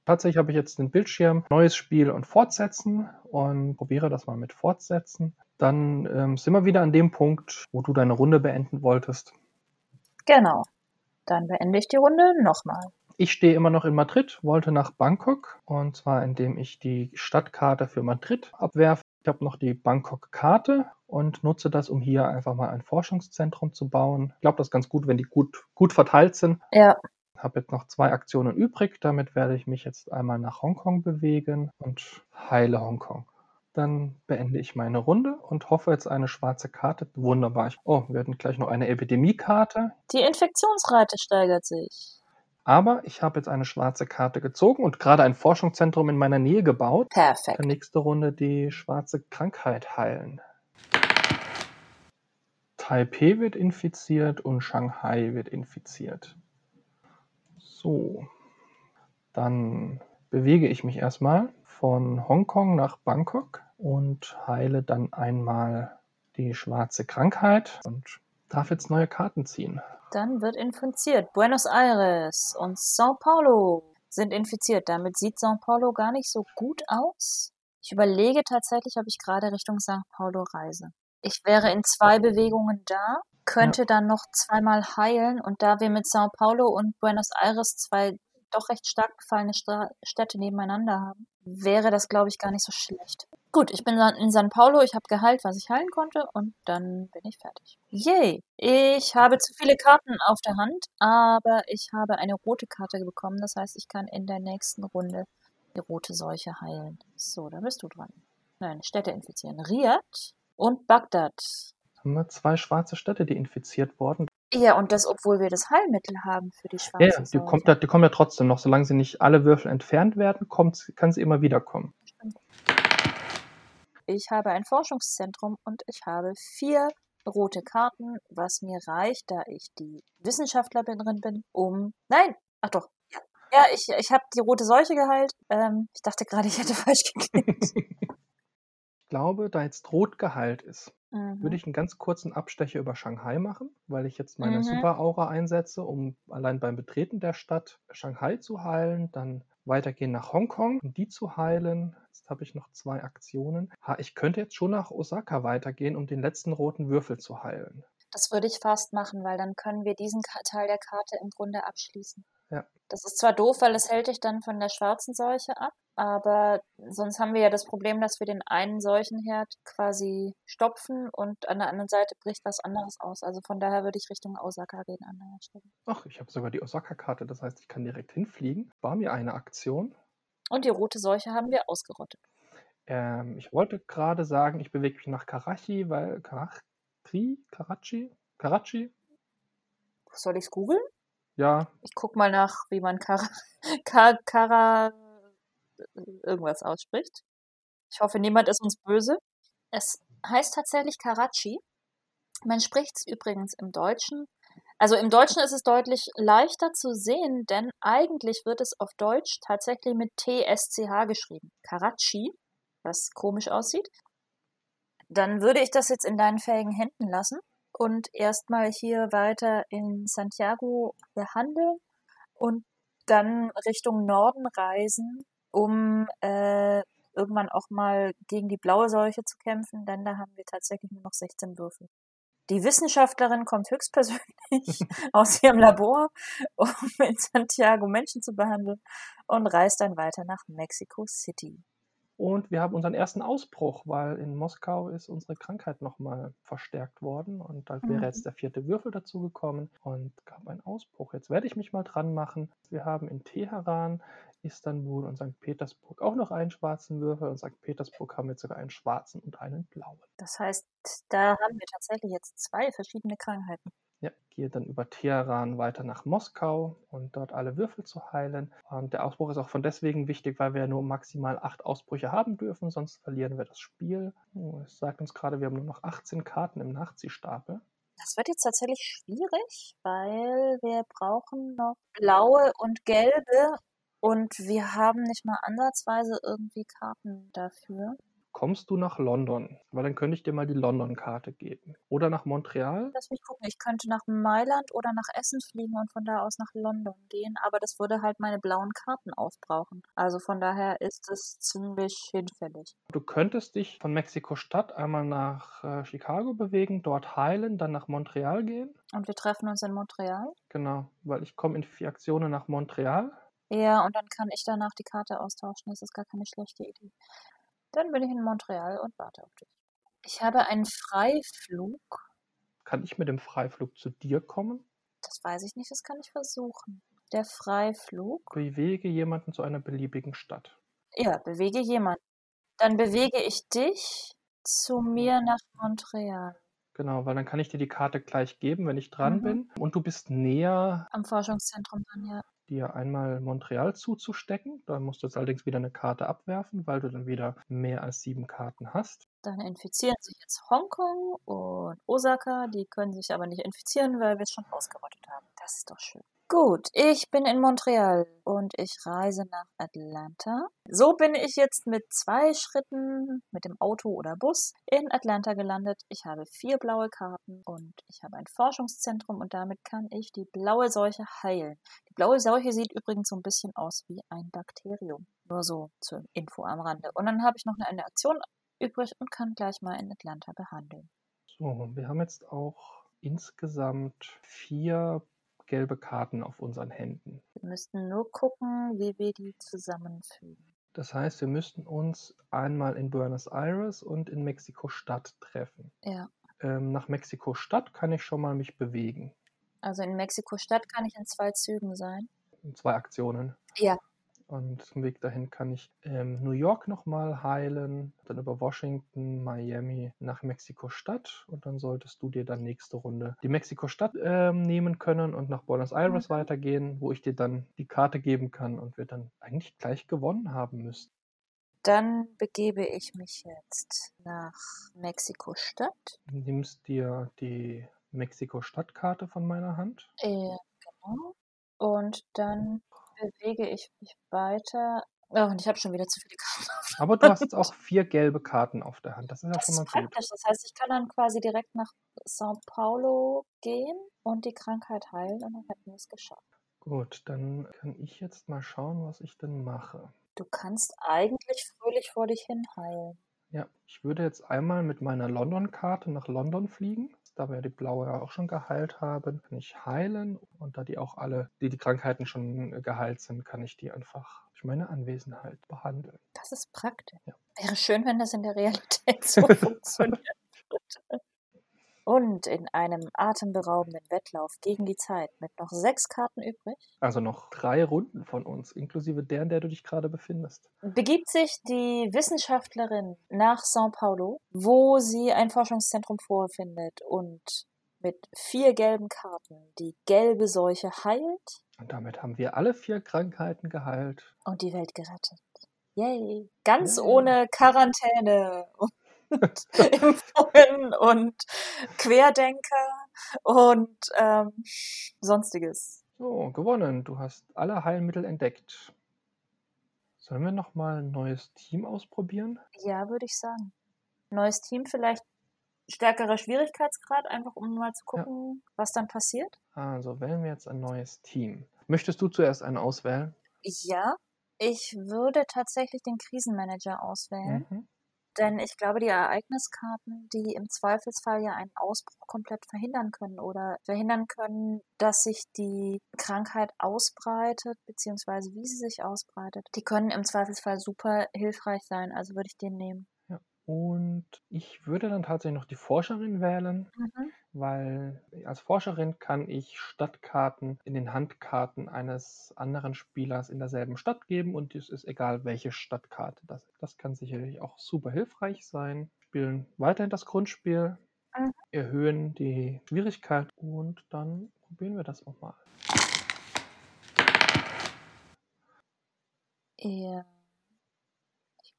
Tatsächlich habe ich jetzt den Bildschirm, neues Spiel und Fortsetzen und probiere das mal mit Fortsetzen. Dann ähm, sind wir wieder an dem Punkt, wo du deine Runde beenden wolltest. Genau. Dann beende ich die Runde nochmal. Ich stehe immer noch in Madrid, wollte nach Bangkok und zwar indem ich die Stadtkarte für Madrid abwerfe. Ich habe noch die Bangkok-Karte und nutze das, um hier einfach mal ein Forschungszentrum zu bauen. Ich glaube, das ist ganz gut, wenn die gut, gut verteilt sind. Ja, habe jetzt noch zwei Aktionen übrig. Damit werde ich mich jetzt einmal nach Hongkong bewegen und heile Hongkong. Dann beende ich meine Runde und hoffe jetzt eine schwarze Karte. Wunderbar. Oh, wir hatten gleich noch eine Epidemiekarte. die Infektionsrate steigert sich. Aber ich habe jetzt eine schwarze Karte gezogen und gerade ein Forschungszentrum in meiner Nähe gebaut. Perfekt. Dann nächste Runde die schwarze Krankheit heilen. Taipei wird infiziert und Shanghai wird infiziert. So, dann bewege ich mich erstmal von Hongkong nach Bangkok und heile dann einmal die schwarze Krankheit und darf jetzt neue Karten ziehen. Dann wird infiziert. Buenos Aires und Sao Paulo sind infiziert. Damit sieht Sao Paulo gar nicht so gut aus. Ich überlege tatsächlich, ob ich gerade Richtung Sao Paulo reise. Ich wäre in zwei Bewegungen da, könnte dann noch zweimal heilen und da wir mit Sao Paulo und Buenos Aires zwei doch recht stark gefallene Stra Städte nebeneinander haben, wäre das, glaube ich, gar nicht so schlecht. Gut, ich bin in San Paulo, ich habe geheilt, was ich heilen konnte und dann bin ich fertig. Yay! Ich habe zu viele Karten auf der Hand, aber ich habe eine rote Karte bekommen, das heißt, ich kann in der nächsten Runde die rote Seuche heilen. So, da bist du dran. Nein, Städte infizieren. Riyadh und Bagdad. Haben wir zwei schwarze Städte, die infiziert wurden. Ja, und das, obwohl wir das Heilmittel haben für die schwarze Ja, ja, die, kommt, die kommen ja trotzdem noch. Solange sie nicht alle Würfel entfernt werden, kommt, kann sie immer wieder kommen. Ich habe ein Forschungszentrum und ich habe vier rote Karten, was mir reicht, da ich die Wissenschaftlerin bin, um. Nein! Ach doch. Ja, ja ich, ich habe die rote Seuche geheilt. Ähm, ich dachte gerade, ich hätte falsch geklickt. Ich glaube, da jetzt rot geheilt ist, Mhm. würde ich einen ganz kurzen Abstecher über Shanghai machen, weil ich jetzt meine Mhm. Super-Aura einsetze, um allein beim Betreten der Stadt Shanghai zu heilen, dann weitergehen nach Hongkong, um die zu heilen. Jetzt habe ich noch zwei Aktionen. Ha, ich könnte jetzt schon nach Osaka weitergehen, um den letzten roten Würfel zu heilen. Das würde ich fast machen, weil dann können wir diesen Teil der Karte im Grunde abschließen. Ja. Das ist zwar doof, weil es hält dich dann von der schwarzen Seuche ab, aber sonst haben wir ja das Problem, dass wir den einen Seuchenherd quasi stopfen und an der anderen Seite bricht was anderes aus. Also von daher würde ich Richtung Osaka gehen an der Stelle. Ach, ich habe sogar die Osaka-Karte, das heißt, ich kann direkt hinfliegen. War mir eine Aktion. Und die rote Seuche haben wir ausgerottet. Ähm, ich wollte gerade sagen, ich bewege mich nach Karachi, weil Karachi, Karachi, Karachi, Soll ich's googeln? Ja, Ich guck mal nach, wie man Kara, Ka- Kara irgendwas ausspricht. Ich hoffe, niemand ist uns böse. Es heißt tatsächlich Karachi. Man spricht es übrigens im Deutschen. Also im Deutschen ist es deutlich leichter zu sehen, denn eigentlich wird es auf Deutsch tatsächlich mit TSCH geschrieben. Karachi, was komisch aussieht. Dann würde ich das jetzt in deinen fähigen Händen lassen und erstmal hier weiter in Santiago behandeln und dann Richtung Norden reisen, um äh, irgendwann auch mal gegen die blaue Seuche zu kämpfen, denn da haben wir tatsächlich nur noch 16 Würfel. Die Wissenschaftlerin kommt höchstpersönlich aus ihrem Labor, um in Santiago Menschen zu behandeln und reist dann weiter nach Mexico City. Und wir haben unseren ersten Ausbruch, weil in Moskau ist unsere Krankheit nochmal verstärkt worden und da wäre Mhm. jetzt der vierte Würfel dazugekommen und gab einen Ausbruch. Jetzt werde ich mich mal dran machen. Wir haben in Teheran, Istanbul und St. Petersburg auch noch einen schwarzen Würfel und St. Petersburg haben jetzt sogar einen schwarzen und einen blauen. Das heißt, da haben wir tatsächlich jetzt zwei verschiedene Krankheiten. Ja, gehe dann über Teheran weiter nach Moskau und dort alle Würfel zu heilen. Und der Ausbruch ist auch von deswegen wichtig, weil wir nur maximal acht Ausbrüche haben dürfen, sonst verlieren wir das Spiel. Oh, Es sagt uns gerade, wir haben nur noch 18 Karten im Nachziehstapel. Das wird jetzt tatsächlich schwierig, weil wir brauchen noch blaue und gelbe und wir haben nicht mal ansatzweise irgendwie Karten dafür. Kommst du nach London? Weil dann könnte ich dir mal die London-Karte geben. Oder nach Montreal? Lass mich gucken, ich könnte nach Mailand oder nach Essen fliegen und von da aus nach London gehen, aber das würde halt meine blauen Karten aufbrauchen. Also von daher ist es ziemlich hinfällig. Du könntest dich von Mexiko-Stadt einmal nach äh, Chicago bewegen, dort heilen, dann nach Montreal gehen. Und wir treffen uns in Montreal. Genau, weil ich komme in vier Aktionen nach Montreal. Ja, und dann kann ich danach die Karte austauschen. Das ist gar keine schlechte Idee. Dann bin ich in Montreal und warte auf dich. Ich habe einen Freiflug. Kann ich mit dem Freiflug zu dir kommen? Das weiß ich nicht, das kann ich versuchen. Der Freiflug. Bewege jemanden zu einer beliebigen Stadt. Ja, bewege jemanden. Dann bewege ich dich zu mir nach Montreal. Genau, weil dann kann ich dir die Karte gleich geben, wenn ich dran Mhm. bin. Und du bist näher, Am Forschungszentrum dann, ja. Dir einmal Montreal zuzustecken. Da musst du jetzt allerdings wieder eine Karte abwerfen, weil du dann wieder mehr als sieben Karten hast. Dann infizieren sich jetzt Hongkong und Osaka. Die können sich aber nicht infizieren, weil wir es schon ausgerottet haben. Das ist doch schön. Gut, ich bin in Montreal und ich reise nach Atlanta. So bin ich jetzt mit zwei Schritten mit dem Auto oder Bus in Atlanta gelandet. Ich habe vier blaue Karten und ich habe ein Forschungszentrum und damit kann ich die blaue Seuche heilen. Die blaue Seuche sieht übrigens so ein bisschen aus wie ein Bakterium. Nur so zur Info am Rande. Und dann habe ich noch eine Aktion übrig und kann gleich mal in Atlanta behandeln. So, wir haben jetzt auch insgesamt vier gelbe Karten auf unseren Händen. Wir müssten nur gucken, wie wir die zusammenfügen. Das heißt, wir müssten uns einmal in Buenos Aires und in Mexiko-Stadt treffen. Ja. Ähm, nach Mexiko-Stadt kann ich schon mal mich bewegen. Also in Mexiko-Stadt kann ich in zwei Zügen sein. In zwei Aktionen. Ja. Und zum Weg dahin kann ich ähm, New York nochmal heilen, dann über Washington, Miami nach Mexiko-Stadt und dann solltest du dir dann nächste Runde die Mexiko-Stadt ähm, nehmen können und nach Buenos Aires Mhm. weitergehen, wo ich dir dann die Karte geben kann und wir dann eigentlich gleich gewonnen haben müssten. Dann begebe ich mich jetzt nach Mexiko-Stadt. Du nimmst dir die Mexiko-Stadtkarte von meiner Hand. Äh, genau. Und dann bewege ich mich weiter. Oh, und ich habe schon wieder zu viele Karten. Aber du hast jetzt auch vier gelbe Karten auf der Hand. Das ist ja Das schon mal ist gut. praktisch. Das heißt, ich kann dann quasi direkt nach Sao Paulo gehen und die Krankheit heilen und dann hätten wir es geschafft. Gut, dann kann ich jetzt mal schauen, was ich denn mache. Du kannst eigentlich fröhlich vor dich hin heilen. Ja, ich würde jetzt einmal mit meiner London-Karte nach London fliegen. Da wir die blaue ja auch schon geheilt haben, kann ich heilen. Und da die auch alle, die die Krankheiten schon äh, geheilt sind, kann ich die einfach durch meine Anwesenheit behandeln. Das ist praktisch. Ja. Wäre schön, wenn das in der Realität so funktioniert. Und in einem atemberaubenden Wettlauf gegen die Zeit mit noch sechs Karten übrig, Also noch drei Runden von uns, inklusive der, in der du dich gerade befindest. begibt sich die Wissenschaftlerin nach São Paulo, wo sie ein Forschungszentrum vorfindet und mit vier gelben Karten die gelbe Seuche heilt Und damit haben wir alle vier Krankheiten geheilt. und die Welt gerettet. Yay! Ganz Yay. ohne Quarantäne und Impfungen und Querdenker und ähm, sonstiges. So, gewonnen. Du hast alle Heilmittel entdeckt. Sollen wir nochmal ein neues Team ausprobieren? Ja, würde ich sagen. Neues Team vielleicht stärkerer Schwierigkeitsgrad, einfach um mal zu gucken, ja. was dann passiert. Also wählen wir jetzt ein neues Team. Möchtest du zuerst einen auswählen? Ja, ich würde tatsächlich den Krisenmanager auswählen. Mhm. Denn ich glaube, die Ereigniskarten, die im Zweifelsfall ja einen Ausbruch komplett verhindern können oder verhindern können, dass sich die Krankheit ausbreitet, beziehungsweise wie sie sich ausbreitet, die können im Zweifelsfall super hilfreich sein. Also würde ich den nehmen. Ja. Und ich würde dann tatsächlich noch die Forscherin wählen. Mhm weil als Forscherin kann ich Stadtkarten in den Handkarten eines anderen Spielers in derselben Stadt geben und es ist egal, welche Stadtkarte das ist. Das kann sicherlich auch super hilfreich sein. Spielen weiterhin das Grundspiel, mhm. erhöhen die Schwierigkeit und dann probieren wir das auch mal. Ja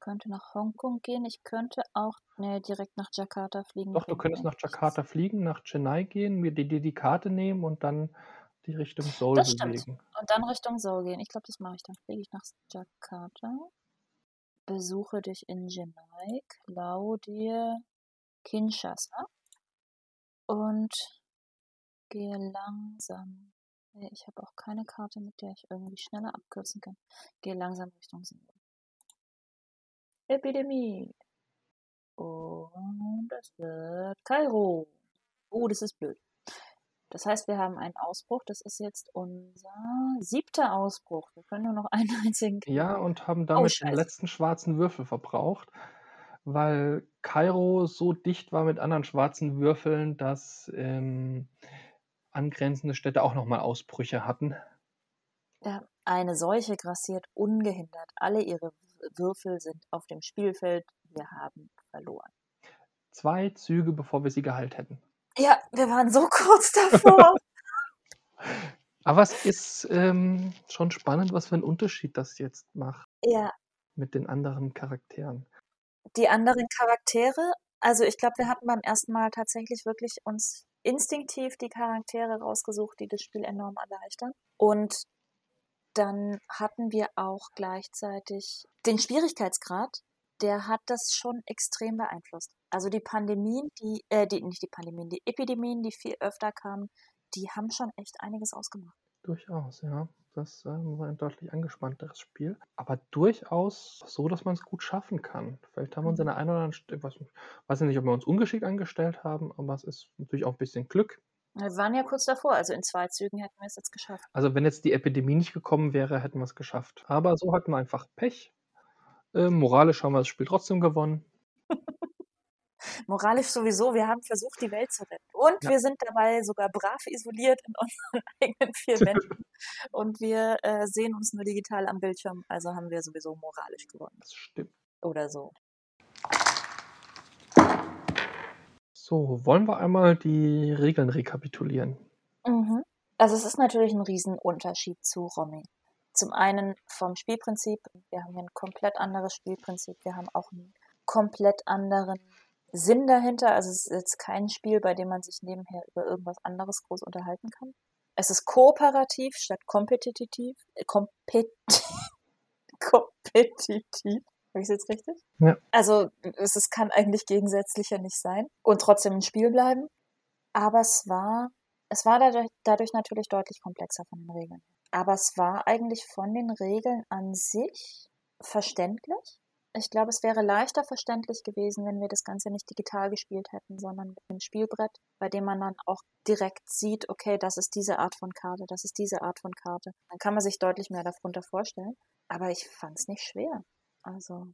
könnte nach Hongkong gehen. Ich könnte auch nee, direkt nach Jakarta fliegen. Doch, du könntest nach Jakarta fliegen, nach Chennai gehen, mir die, die, die Karte nehmen und dann die Richtung Seoul das bewegen. Stimmt. Und dann Richtung Seoul gehen. Ich glaube, das mache ich. Dann fliege ich nach Jakarta, besuche dich in Chennai, klau dir Kinshasa und gehe langsam. Ich habe auch keine Karte, mit der ich irgendwie schneller abkürzen kann. Gehe langsam Richtung Seoul. Epidemie. Und das wird Kairo. Oh, das ist blöd. Das heißt, wir haben einen Ausbruch. Das ist jetzt unser siebter Ausbruch. Wir können nur noch einen einzigen. Kriegen. Ja, und haben damit oh, den letzten schwarzen Würfel verbraucht, weil Kairo so dicht war mit anderen schwarzen Würfeln, dass ähm, angrenzende Städte auch nochmal Ausbrüche hatten. Ja, eine Seuche grassiert ungehindert alle ihre Würfel sind auf dem Spielfeld. Wir haben verloren. Zwei Züge, bevor wir sie geheilt hätten. Ja, wir waren so kurz davor. Aber es ist ähm, schon spannend, was für einen Unterschied das jetzt macht. Ja. Mit den anderen Charakteren. Die anderen Charaktere, also ich glaube, wir hatten beim ersten Mal tatsächlich wirklich uns instinktiv die Charaktere rausgesucht, die das Spiel enorm erleichtern. Und dann hatten wir auch gleichzeitig den Schwierigkeitsgrad, der hat das schon extrem beeinflusst. Also die Pandemien, die, äh, die, nicht die Pandemien, die Epidemien, die viel öfter kamen, die haben schon echt einiges ausgemacht. Durchaus, ja. Das ähm, war ein deutlich angespannteres Spiel. Aber durchaus so, dass man es gut schaffen kann. Vielleicht haben wir uns in mhm. der einen oder anderen Stelle, weiß, weiß nicht, ob wir uns ungeschickt angestellt haben, aber es ist natürlich auch ein bisschen Glück. Wir waren ja kurz davor, also in zwei Zügen hätten wir es jetzt geschafft. Also wenn jetzt die Epidemie nicht gekommen wäre, hätten wir es geschafft. Aber so hatten wir einfach Pech. Äh, moralisch haben wir das Spiel trotzdem gewonnen. moralisch sowieso, wir haben versucht, die Welt zu retten. Und ja. wir sind dabei sogar brav isoliert in unseren eigenen vier Wänden. Und wir äh, sehen uns nur digital am Bildschirm, also haben wir sowieso moralisch gewonnen. Das stimmt. Oder so. So, wollen wir einmal die Regeln rekapitulieren? Mhm. Also es ist natürlich ein Riesenunterschied zu Romy. Zum einen vom Spielprinzip, wir haben hier ein komplett anderes Spielprinzip, wir haben auch einen komplett anderen Sinn dahinter. Also es ist jetzt kein Spiel, bei dem man sich nebenher über irgendwas anderes groß unterhalten kann. Es ist kooperativ statt kompetitiv. Äh, kompet kompetitiv. Habe ich es jetzt richtig? Ja. Also es, es kann eigentlich gegensätzlicher nicht sein und trotzdem ein Spiel bleiben. Aber es war, es war dadurch, dadurch natürlich deutlich komplexer von den Regeln. Aber es war eigentlich von den Regeln an sich verständlich. Ich glaube, es wäre leichter verständlich gewesen, wenn wir das Ganze nicht digital gespielt hätten, sondern mit einem Spielbrett, bei dem man dann auch direkt sieht, okay, das ist diese Art von Karte, das ist diese Art von Karte. Dann kann man sich deutlich mehr darunter vorstellen. Aber ich fand es nicht schwer. Also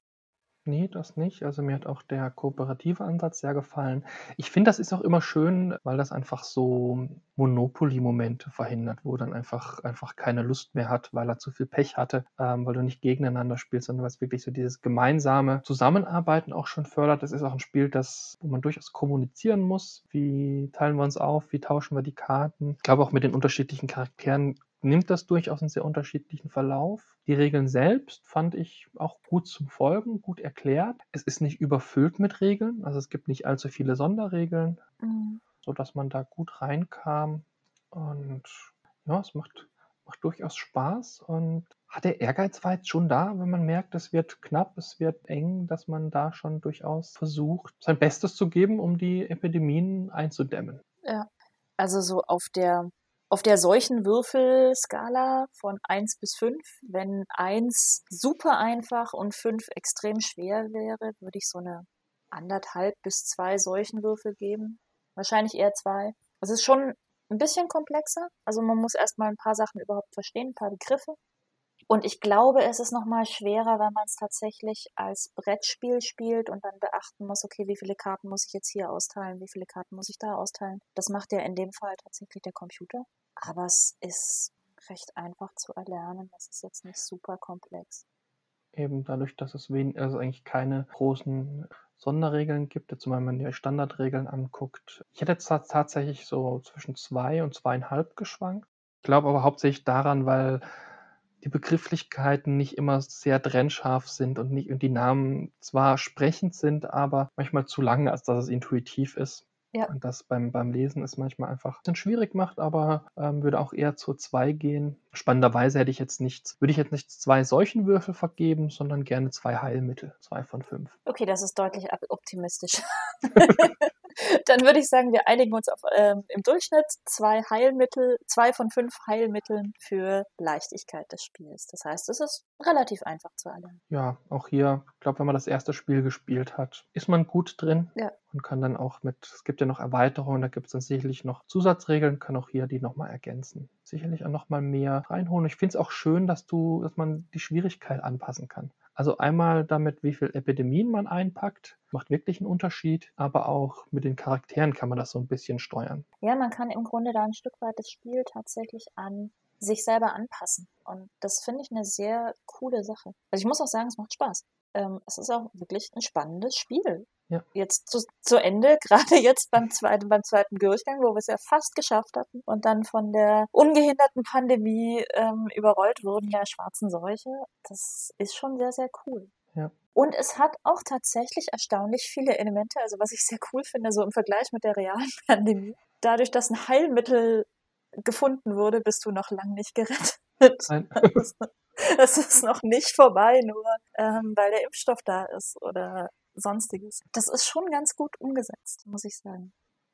Nee, das nicht. Also mir hat auch der kooperative Ansatz sehr gefallen. Ich finde, das ist auch immer schön, weil das einfach so Monopoly-Momente verhindert, wo dann einfach, einfach keine Lust mehr hat, weil er zu viel Pech hatte, ähm, weil du nicht gegeneinander spielst, sondern was wirklich so dieses gemeinsame Zusammenarbeiten auch schon fördert. Das ist auch ein Spiel, das, wo man durchaus kommunizieren muss. Wie teilen wir uns auf? Wie tauschen wir die Karten? Ich glaube, auch mit den unterschiedlichen Charakteren nimmt das durchaus einen sehr unterschiedlichen Verlauf. Die Regeln selbst fand ich auch gut zum Folgen, gut erklärt. Es ist nicht überfüllt mit Regeln, also es gibt nicht allzu viele Sonderregeln, mhm. sodass man da gut reinkam. Und ja, es macht, macht durchaus Spaß und hat der Ehrgeiz war jetzt schon da, wenn man merkt, es wird knapp, es wird eng, dass man da schon durchaus versucht, sein Bestes zu geben, um die Epidemien einzudämmen. Ja, also so auf der auf der Seuchenwürfelskala von 1 bis 5, wenn 1 super einfach und 5 extrem schwer wäre, würde ich so eine anderthalb bis zwei Seuchenwürfel geben. Wahrscheinlich eher zwei. Es ist schon ein bisschen komplexer. Also man muss erstmal ein paar Sachen überhaupt verstehen, ein paar Begriffe. Und ich glaube, es ist nochmal schwerer, wenn man es tatsächlich als Brettspiel spielt und dann beachten muss, okay, wie viele Karten muss ich jetzt hier austeilen, wie viele Karten muss ich da austeilen. Das macht ja in dem Fall tatsächlich der Computer. Aber es ist recht einfach zu erlernen. Das ist jetzt nicht super komplex. Eben dadurch, dass es wen also eigentlich keine großen Sonderregeln gibt, jetzt wenn man die Standardregeln anguckt. Ich hätte jetzt tatsächlich so zwischen zwei und zweieinhalb geschwankt. Ich glaube aber hauptsächlich daran, weil die Begrifflichkeiten nicht immer sehr trennscharf sind und, nicht, und die Namen zwar sprechend sind, aber manchmal zu lang, als dass es intuitiv ist. Ja. Und das beim, beim Lesen ist manchmal einfach ein bisschen schwierig macht, aber ähm, würde auch eher zu zwei gehen. Spannenderweise hätte ich jetzt nichts, würde ich jetzt nicht zwei solchen Würfel vergeben, sondern gerne zwei Heilmittel, zwei von fünf. Okay, das ist deutlich optimistisch. Dann würde ich sagen, wir einigen uns auf ähm, im Durchschnitt zwei Heilmittel, zwei von fünf Heilmitteln für Leichtigkeit des Spiels. Das heißt, es ist relativ einfach zu erlernen. Ja, auch hier, ich glaube, wenn man das erste Spiel gespielt hat, ist man gut drin ja. und kann dann auch mit, es gibt ja noch Erweiterungen, da gibt es dann sicherlich noch Zusatzregeln, kann auch hier die nochmal ergänzen. Sicherlich auch nochmal mehr reinholen. Ich finde es auch schön, dass du, dass man die Schwierigkeit anpassen kann. Also einmal damit, wie viel Epidemien man einpackt, macht wirklich einen Unterschied, aber auch mit den Charakteren kann man das so ein bisschen steuern. Ja, man kann im Grunde da ein Stück weit das Spiel tatsächlich an sich selber anpassen. Und das finde ich eine sehr coole Sache. Also ich muss auch sagen, es macht Spaß. Ähm, es ist auch wirklich ein spannendes Spiel. Ja. Jetzt zu, zu Ende, gerade jetzt beim zweiten, beim zweiten Durchgang, wo wir es ja fast geschafft hatten und dann von der ungehinderten Pandemie ähm, überrollt wurden, der schwarzen Seuche. Das ist schon sehr, sehr cool. Ja. Und es hat auch tatsächlich erstaunlich viele Elemente, also was ich sehr cool finde, so im Vergleich mit der realen Pandemie. Dadurch, dass ein Heilmittel gefunden wurde, bist du noch lang nicht gerettet. Nein. es ist noch nicht vorbei, nur ähm, weil der Impfstoff da ist oder sonstiges. Das ist schon ganz gut umgesetzt, muss ich sagen.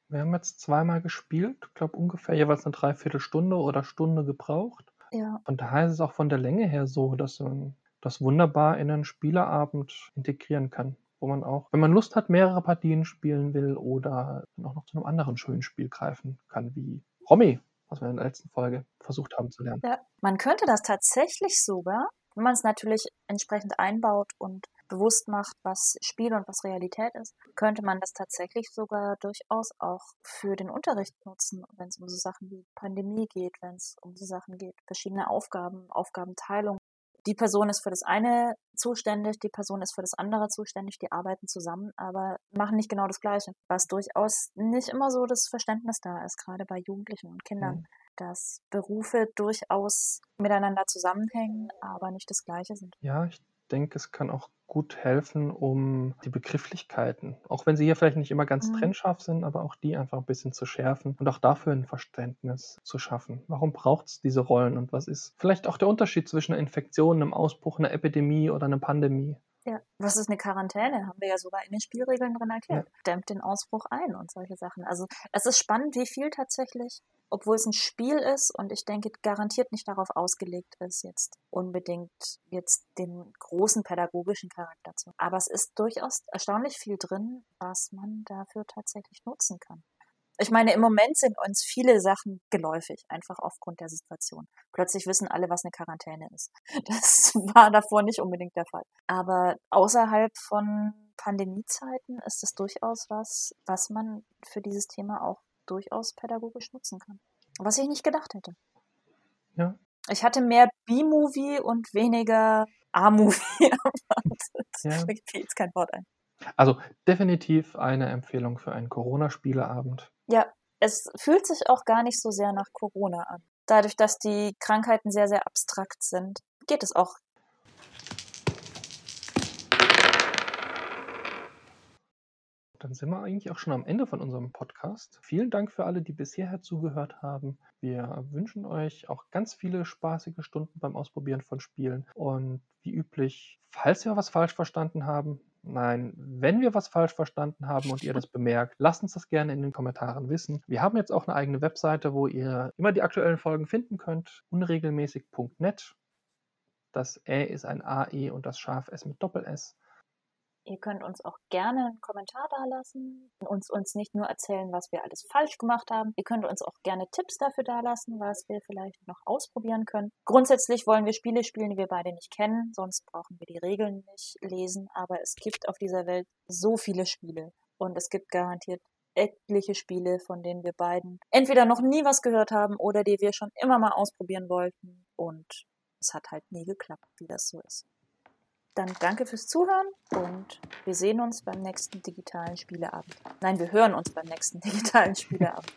Wir haben jetzt zweimal gespielt, ich glaube ungefähr jeweils eine Dreiviertelstunde oder Stunde gebraucht. Ja. Und daher ist es auch von der Länge her so, dass man das wunderbar in einen Spieleabend integrieren kann. Wo man auch, wenn man Lust hat, mehrere Partien spielen will oder auch noch zu einem anderen schönen Spiel greifen kann, wie Romy, was wir in der letzten Folge versucht haben zu lernen. Ja, man könnte das tatsächlich sogar, wenn man es natürlich entsprechend einbaut und bewusst macht, was Spiel und was Realität ist, könnte man das tatsächlich sogar durchaus auch für den Unterricht nutzen, wenn es um so Sachen wie Pandemie geht, wenn es um so Sachen geht, verschiedene Aufgaben, Aufgabenteilung. Die Person ist für das eine zuständig, die Person ist für das andere zuständig, die arbeiten zusammen, aber machen nicht genau das Gleiche. Was durchaus nicht immer so das Verständnis da ist, gerade bei Jugendlichen und Kindern. Mhm dass Berufe durchaus miteinander zusammenhängen, aber nicht das Gleiche sind. Ja, ich denke, es kann auch gut helfen, um die Begrifflichkeiten, auch wenn sie hier vielleicht nicht immer ganz mhm. trennscharf sind, aber auch die einfach ein bisschen zu schärfen und auch dafür ein Verständnis zu schaffen. Warum braucht es diese Rollen und was ist vielleicht auch der Unterschied zwischen einer Infektion, einem Ausbruch, einer Epidemie oder einer Pandemie? Ja, was ist eine Quarantäne? Haben wir ja sogar in den Spielregeln drin erklärt. Ja. Dämmt den Ausbruch ein und solche Sachen. Also es ist spannend, wie viel tatsächlich, obwohl es ein Spiel ist und ich denke, garantiert nicht darauf ausgelegt ist, jetzt unbedingt jetzt den großen pädagogischen Charakter zu. Aber es ist durchaus erstaunlich viel drin, was man dafür tatsächlich nutzen kann. Ich meine, im Moment sind uns viele Sachen geläufig, einfach aufgrund der Situation. Plötzlich wissen alle, was eine Quarantäne ist. Das war davor nicht unbedingt der Fall. Aber außerhalb von Pandemiezeiten ist es durchaus was, was man für dieses Thema auch durchaus pädagogisch nutzen kann. Was ich nicht gedacht hätte. Ja. Ich hatte mehr B-Movie und weniger A-Movie erwartet. Ja. Mir fiel jetzt kein Wort ein. Also definitiv eine Empfehlung für einen Corona-Spieleabend. Ja, es fühlt sich auch gar nicht so sehr nach Corona an. Dadurch, dass die Krankheiten sehr, sehr abstrakt sind, geht es auch. dann sind wir eigentlich auch schon am Ende von unserem Podcast. Vielen Dank für alle, die bis hierher zugehört haben. Wir wünschen euch auch ganz viele spaßige Stunden beim Ausprobieren von Spielen. Und wie üblich, falls wir was falsch verstanden haben, nein, wenn wir was falsch verstanden haben und ihr das bemerkt, lasst uns das gerne in den Kommentaren wissen. Wir haben jetzt auch eine eigene Webseite, wo ihr immer die aktuellen Folgen finden könnt. Unregelmäßig.net. Das Ä ist ein AE und das Schaf S mit Doppel-S. Ihr könnt uns auch gerne einen Kommentar dalassen, uns uns nicht nur erzählen, was wir alles falsch gemacht haben. Ihr könnt uns auch gerne Tipps dafür dalassen, was wir vielleicht noch ausprobieren können. Grundsätzlich wollen wir Spiele spielen, die wir beide nicht kennen, sonst brauchen wir die Regeln nicht lesen. Aber es gibt auf dieser Welt so viele Spiele und es gibt garantiert etliche Spiele, von denen wir beiden entweder noch nie was gehört haben oder die wir schon immer mal ausprobieren wollten und es hat halt nie geklappt, wie das so ist. Dann danke fürs Zuhören und wir sehen uns beim nächsten digitalen Spieleabend. Nein, wir hören uns beim nächsten digitalen Spieleabend.